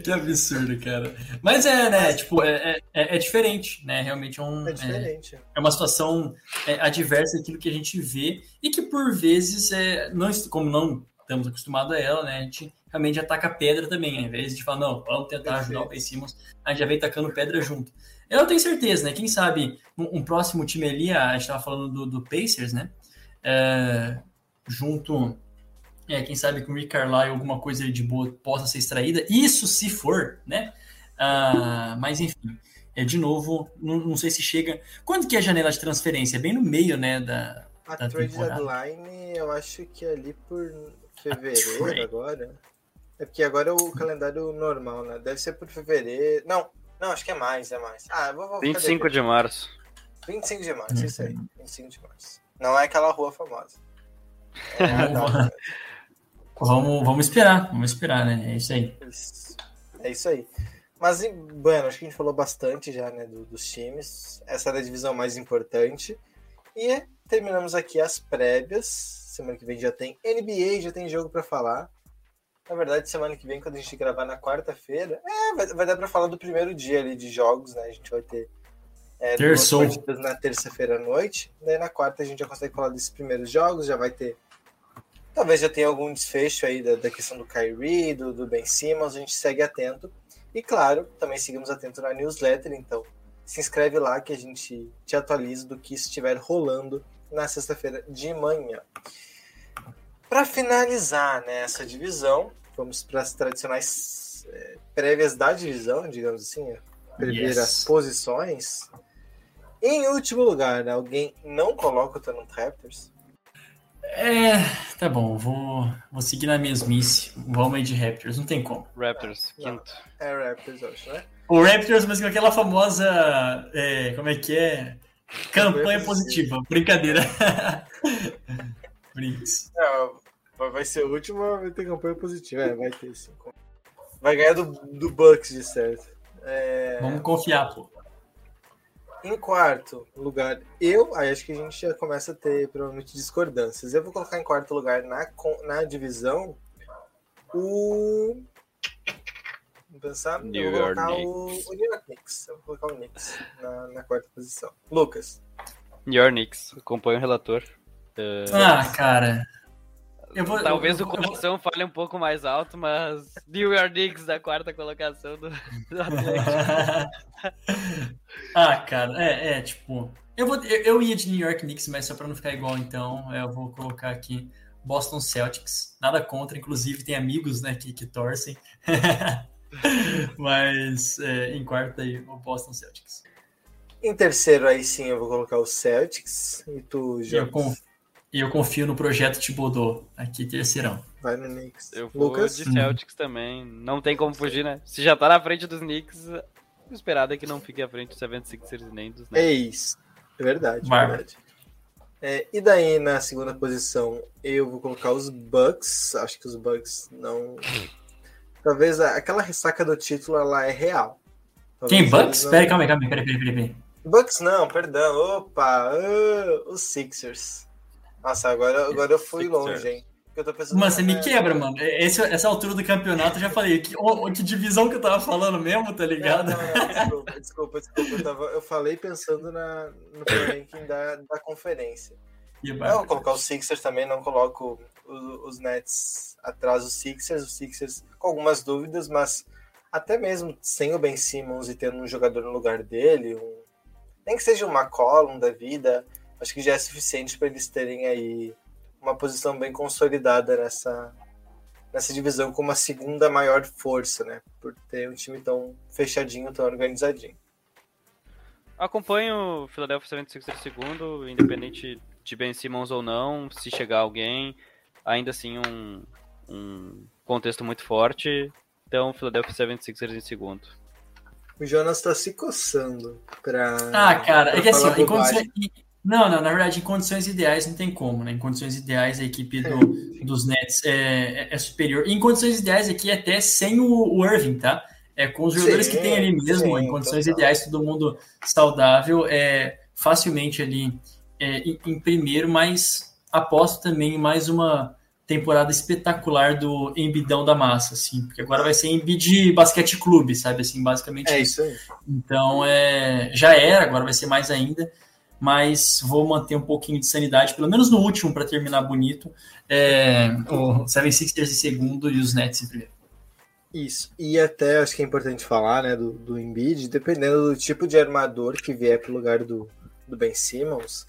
Speaker 2: (laughs) que absurdo, cara. Mas é, né? Tipo, é, é, é, diferente, né? Realmente é um. É diferente. É, é uma situação adversa aquilo que a gente vê e que por vezes é, não, como não estamos acostumados a ela, né? A gente realmente ataca pedra também. Ao invés de falar, não, vamos tentar Perfeito. ajudar o Ben Simmons, a gente já vem tacando pedra junto. Eu tenho certeza, né? Quem sabe um, um próximo time ali, a gente estava falando do, do, Pacers, né? É, junto, é, quem sabe com o Rick Carlisle alguma coisa de boa possa ser extraída. Isso se for, né? Ah, mas enfim, é de novo, não, não, sei se chega. Quando que é a janela de transferência? É bem no meio, né? Da,
Speaker 1: a da trade temporada. deadline, eu acho que é ali por fevereiro agora. É porque agora é o calendário normal, né? Deve ser por fevereiro. Não, não, acho que é mais, é mais. Ah,
Speaker 3: vou, vou 25 de março.
Speaker 1: 25 de março, isso aí. 25 de março. Não é aquela rua famosa. É,
Speaker 2: vamos, vamos esperar, vamos esperar, né? É isso aí.
Speaker 1: É isso aí. Mas, bueno, acho que a gente falou bastante já, né, do, dos times. Essa é a divisão mais importante. E terminamos aqui as prévias. Semana que vem já tem NBA, já tem jogo para falar. Na verdade, semana que vem, quando a gente gravar na quarta-feira, é, vai, vai dar para falar do primeiro dia ali de jogos, né? A gente vai ter é, partidas na terça-feira à noite. Daí na quarta a gente já consegue falar desses primeiros jogos, já vai ter. Talvez já tenha algum desfecho aí da, da questão do Kyrie, do, do Ben Simmons, a gente segue atento. E claro, também seguimos atento na newsletter, então se inscreve lá que a gente te atualiza do que estiver rolando na sexta-feira de manhã. Para finalizar nessa né, divisão, vamos para as tradicionais é, prévias da divisão, digamos assim, prever yes. as posições. Em último lugar, né, alguém não coloca o Toronto Raptors?
Speaker 2: É, tá bom, vou, vou seguir na mesmice. Vamos aí de Raptors, não tem como.
Speaker 3: Raptors, quinto.
Speaker 1: Não, é Raptors, acho, né?
Speaker 2: O Raptors, mas com aquela famosa. É, como é que é? Campanha positiva. Brincadeira. (laughs)
Speaker 1: Brinks. É, vai ser o último, vai ter campanha positiva. É, vai ter sim. Vai ganhar do, do Bucks, de certo.
Speaker 2: É... Vamos confiar, pô.
Speaker 1: Em quarto lugar, eu, aí acho que a gente já começa a ter provavelmente discordâncias. Eu vou colocar em quarto lugar na, na divisão o Vamos pensar.
Speaker 3: New
Speaker 1: eu vou colocar
Speaker 3: York
Speaker 1: o, o New York Knicks. Eu vou colocar o Knicks na, na quarta posição. Lucas.
Speaker 3: New York Knicks, acompanho o relator. Uh,
Speaker 2: Ah, cara. Eu vou,
Speaker 3: talvez
Speaker 2: eu,
Speaker 3: o
Speaker 2: eu vou-
Speaker 3: coração fale um pouco mais alto, mas New York Knicks da quarta colocação do, do (laughs) Atlético.
Speaker 2: ah, cara, é, é, tipo. Eu, vou, eu, eu ia de New York Knicks, mas só pra não ficar igual, então, eu vou colocar aqui Boston Celtics. Nada contra, inclusive tem amigos, né, que, que torcem. (laughs) mas é, em quarto aí, o Boston Celtics.
Speaker 1: Em terceiro, aí sim, eu vou colocar o Celtics. E tu,
Speaker 2: conf- e eu confio no projeto Thibodeau, aqui terceirão.
Speaker 1: Vai no Knicks.
Speaker 3: Eu vou
Speaker 1: Lucas?
Speaker 3: de Celtics também. Não tem como fugir, né? Se já tá na frente dos Knicks, o esperado é que não fique à frente dos 76ers nem dos
Speaker 1: É
Speaker 3: Nets.
Speaker 1: isso. É verdade,
Speaker 2: Bárbaro.
Speaker 1: verdade. É, e daí, na segunda posição, eu vou colocar os Bucks. Acho que os Bucks não. (laughs) Talvez a- aquela ressaca do título ela é real. Talvez
Speaker 2: Quem, Bucks?
Speaker 1: não-
Speaker 2: Pera aí, calma aí, calma aí, peraí, peraí, peraí, peraí.
Speaker 1: Bucks não, perdão. Opa! ah, os Sixers. Nossa, agora, agora eu fui longe, hein? Eu tô pensando
Speaker 2: Mano, você me quebra, mano. Esse, essa altura do campeonato, eu já falei. Que, ô, que divisão que eu tava falando mesmo, tá
Speaker 1: Não,
Speaker 2: ligado?
Speaker 1: não, não, desculpa, desculpa, desculpa. Eu, tava- eu falei pensando na, no ranking da, da conferência.
Speaker 2: E,
Speaker 1: Eu vou colocar os Sixers também, não coloco os, os Nets atrás dos Sixers, os Sixers com algumas dúvidas, mas até mesmo sem o Ben Simmons e tendo um jogador no lugar dele, um- nem que seja um McCollum da vida, acho que já é suficiente para eles terem aí uma posição bem consolidada nessa, nessa divisão com uma segunda maior força, né? Por ter um time tão fechadinho, tão organizadinho.
Speaker 3: Acompanho o Philadelphia 76ers segundo, independente de Ben Simmons ou não, se chegar alguém, ainda assim um, um contexto muito forte. Então, Philadelphia 76ers em segundo.
Speaker 1: O Jonas tá se coçando pra.
Speaker 2: Ah, cara, é que assim,
Speaker 1: falar
Speaker 2: ó, Não, não, na verdade, em condições ideais não tem como, né? Em condições ideais, a equipe do- dos Nets é, é- é superior. E em condições ideais aqui, até sem o, o Irving, tá? É, com os jogadores
Speaker 1: Sim,
Speaker 2: que tem ali mesmo,
Speaker 1: sim,
Speaker 2: em condições
Speaker 1: total.
Speaker 2: ideais, todo mundo saudável, é facilmente ali é, em, em primeiro, mas aposto também em mais uma temporada espetacular do Embidão da Massa, assim, porque agora vai ser Embiid Basquete Clube, sabe, assim, basicamente
Speaker 1: É
Speaker 2: isso.
Speaker 1: isso aí.
Speaker 2: Então, é, já era, agora vai ser mais ainda, mas vou manter um pouquinho de sanidade, pelo menos no último, para terminar bonito. É, o 76ers em segundo e os Nets em primeiro.
Speaker 1: Isso. E até acho que é importante falar, né, do, do Embiid, dependendo do tipo de armador que vier pro lugar do, do Ben Simmons,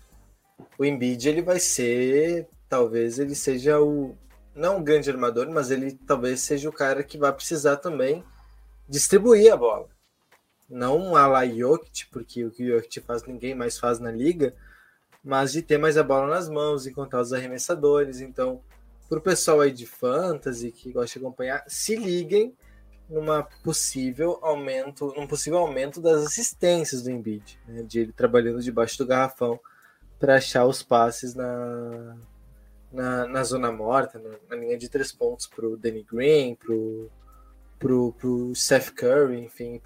Speaker 1: o Embiid ele vai ser, talvez ele seja o não um grande armador, mas ele talvez seja o cara que vai precisar também distribuir a bola. Não a la Jokic, porque o que o Jokic faz ninguém mais faz na liga, mas de ter mais a bola nas mãos, encontrar os arremessadores. Então, para o pessoal aí de fantasy que gosta de acompanhar, se liguem numa possível aumento, num possível aumento das assistências do Embiid, né, de ele trabalhando debaixo do garrafão para achar os passes na, na, na zona morta, na, na linha de três pontos para o Danny Green, para pro, pro Seth Curry, enfim,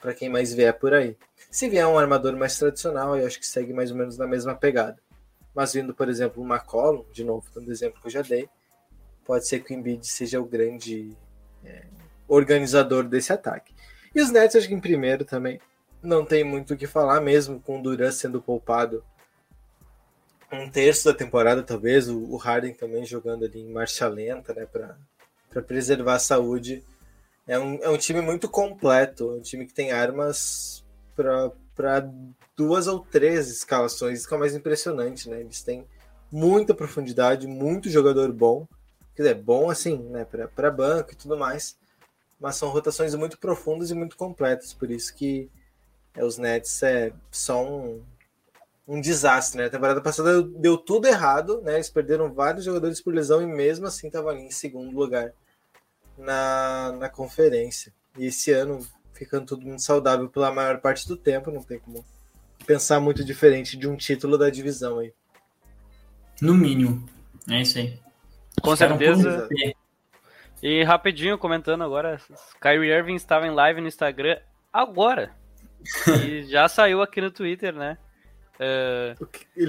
Speaker 1: para quem mais vier por aí. Se vier um armador mais tradicional, eu acho que segue mais ou menos na mesma pegada. Mas vindo, por exemplo, o McCollum, de novo, dando exemplo que eu já dei, pode ser que o Embiid seja o grande é, organizador desse ataque. E os Nets, acho que em primeiro também, não tem muito o que falar, mesmo com o Durant sendo poupado um terço da temporada, talvez, o, o Harden também jogando ali em marcha lenta, né, para preservar a saúde. É um, é um time muito completo, um time que tem armas para duas ou três escalações, isso que é o mais impressionante, né? Eles têm muita profundidade, muito jogador bom, quer dizer, bom assim, né, para banco e tudo mais, mas são rotações muito profundas e muito completas, por isso que é, os Nets é só um, um desastre, né? A temporada passada deu tudo errado, né? Eles perderam vários jogadores por lesão e mesmo assim estavam ali em segundo lugar na, na conferência. E esse ano, ficando todo mundo saudável pela maior parte do tempo, não tem como pensar muito diferente de um título da divisão aí.
Speaker 2: No mínimo. É isso aí.
Speaker 3: Com certeza. E rapidinho, comentando agora, Kyrie Irving estava em live no Instagram agora. (laughs) e já saiu aqui no Twitter, né?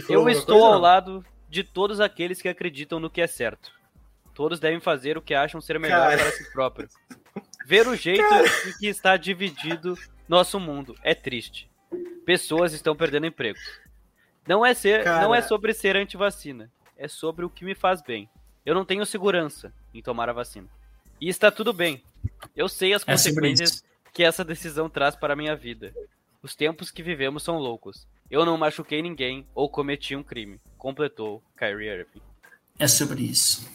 Speaker 1: Falou
Speaker 3: eu estou
Speaker 1: coisa,
Speaker 3: ao
Speaker 1: não?
Speaker 3: lado de todos aqueles que acreditam no que é certo. Todos devem fazer o que acham ser melhor
Speaker 1: Cara.
Speaker 3: para si próprio. Ver o jeito em que está dividido nosso mundo é triste. Pessoas estão perdendo emprego. Não é ser,
Speaker 1: Cara.
Speaker 3: não é sobre ser antivacina, é sobre o que me faz bem. Eu não tenho segurança em tomar a vacina. E está tudo bem. Eu sei as
Speaker 2: É sobre
Speaker 3: consequências que essa decisão traz para a minha vida. Os tempos que vivemos são loucos. Eu não machuquei ninguém ou cometi um crime, completou Kyrie Irving.
Speaker 2: É sobre isso.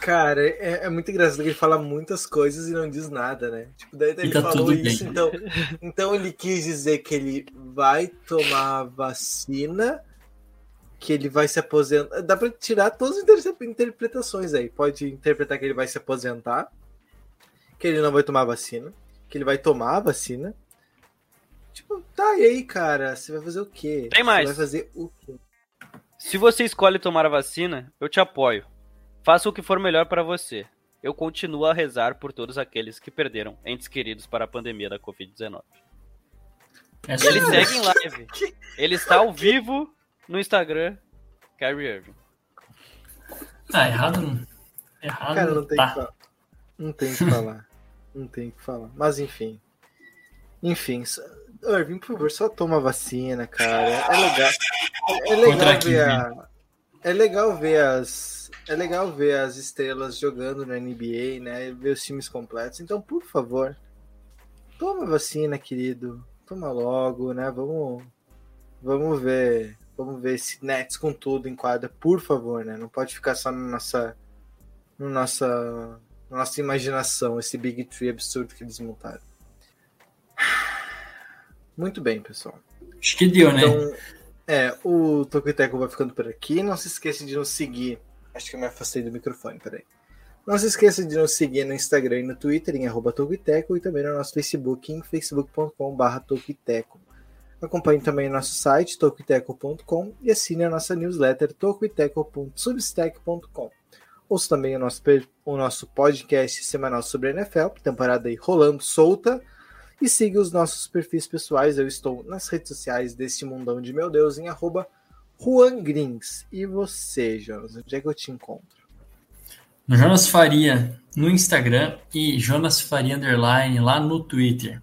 Speaker 1: Cara, é, é muito engraçado que ele fala muitas coisas e não diz nada, né? Tipo, daí ele
Speaker 2: tá
Speaker 1: falou isso,
Speaker 2: bem.
Speaker 1: então, então ele quis dizer que ele vai tomar a vacina, que ele vai se aposentar. Dá pra tirar todas as inter- interpretações aí. Pode interpretar que ele vai se aposentar, que ele não vai tomar a vacina, que ele vai tomar a vacina. Tipo, tá e aí, cara, você vai fazer o quê?
Speaker 3: Tem mais.
Speaker 1: Você vai fazer o quê?
Speaker 3: Se você escolhe tomar a vacina, eu te apoio. Faça o que for melhor para você. Eu continuo a rezar por todos aqueles que perderam entes queridos para a pandemia da Covid-19.
Speaker 2: É
Speaker 3: Ele segue em live. Ele está ao vivo no Instagram, Kyrie Irving.
Speaker 2: Ah, errado não. Errado
Speaker 1: Cara, não tem
Speaker 2: tá.
Speaker 1: que falar. Não tem o que falar. Não tem o que falar. (laughs) Mas enfim. Enfim. Irving, por favor, só toma vacina, cara. É legal. É,
Speaker 2: Contra
Speaker 1: legal
Speaker 2: aqui,
Speaker 1: ver a. É legal ver as. É legal ver as estrelas jogando na NBA, né? Ver os times completos. Então, por favor, toma vacina, querido. Toma logo, né? Vamos. Vamos ver. Vamos ver esse Nets com tudo em quadra, por favor, né? Não pode ficar só na nossa no nossa, na nossa imaginação, esse Big Tree absurdo que eles montaram. (sighs) Muito bem, pessoal.
Speaker 2: Acho que deu, né?
Speaker 1: Então, é, o Tocoiteco vai ficando por aqui. Não se esqueça de nos seguir. Acho que eu me afastei do microfone, peraí. Não se esqueça de nos seguir no Instagram e no Twitter, em arroba Tocoiteco, e também no nosso Facebook, em facebook.com.br Tocoiteco. Acompanhe também nosso site, tocoiteco.com, e assine a nossa newsletter, tocoiteco.substack.com. Ouça também o nosso, o nosso podcast semanal sobre a NFL, temporada aí rolando solta. E siga os nossos perfis pessoais. Eu estou nas redes sociais deste mundão de meu Deus em arroba Juan Grins. E você, Jonas, onde é que eu te encontro?
Speaker 2: No Jonas Faria no Instagram e Jonas Faria Underline lá no Twitter.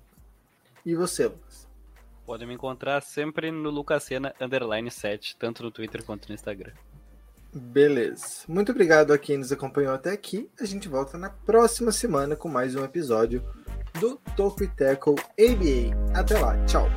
Speaker 1: E você, Lucas?
Speaker 3: Podem me encontrar sempre no Lucasena Underline 7, tanto no Twitter quanto no Instagram.
Speaker 1: Beleza. Muito obrigado a quem nos acompanhou até aqui. A gente volta na próxima semana com mais um episódio do Toco e Tackle ABA. Até lá, tchau.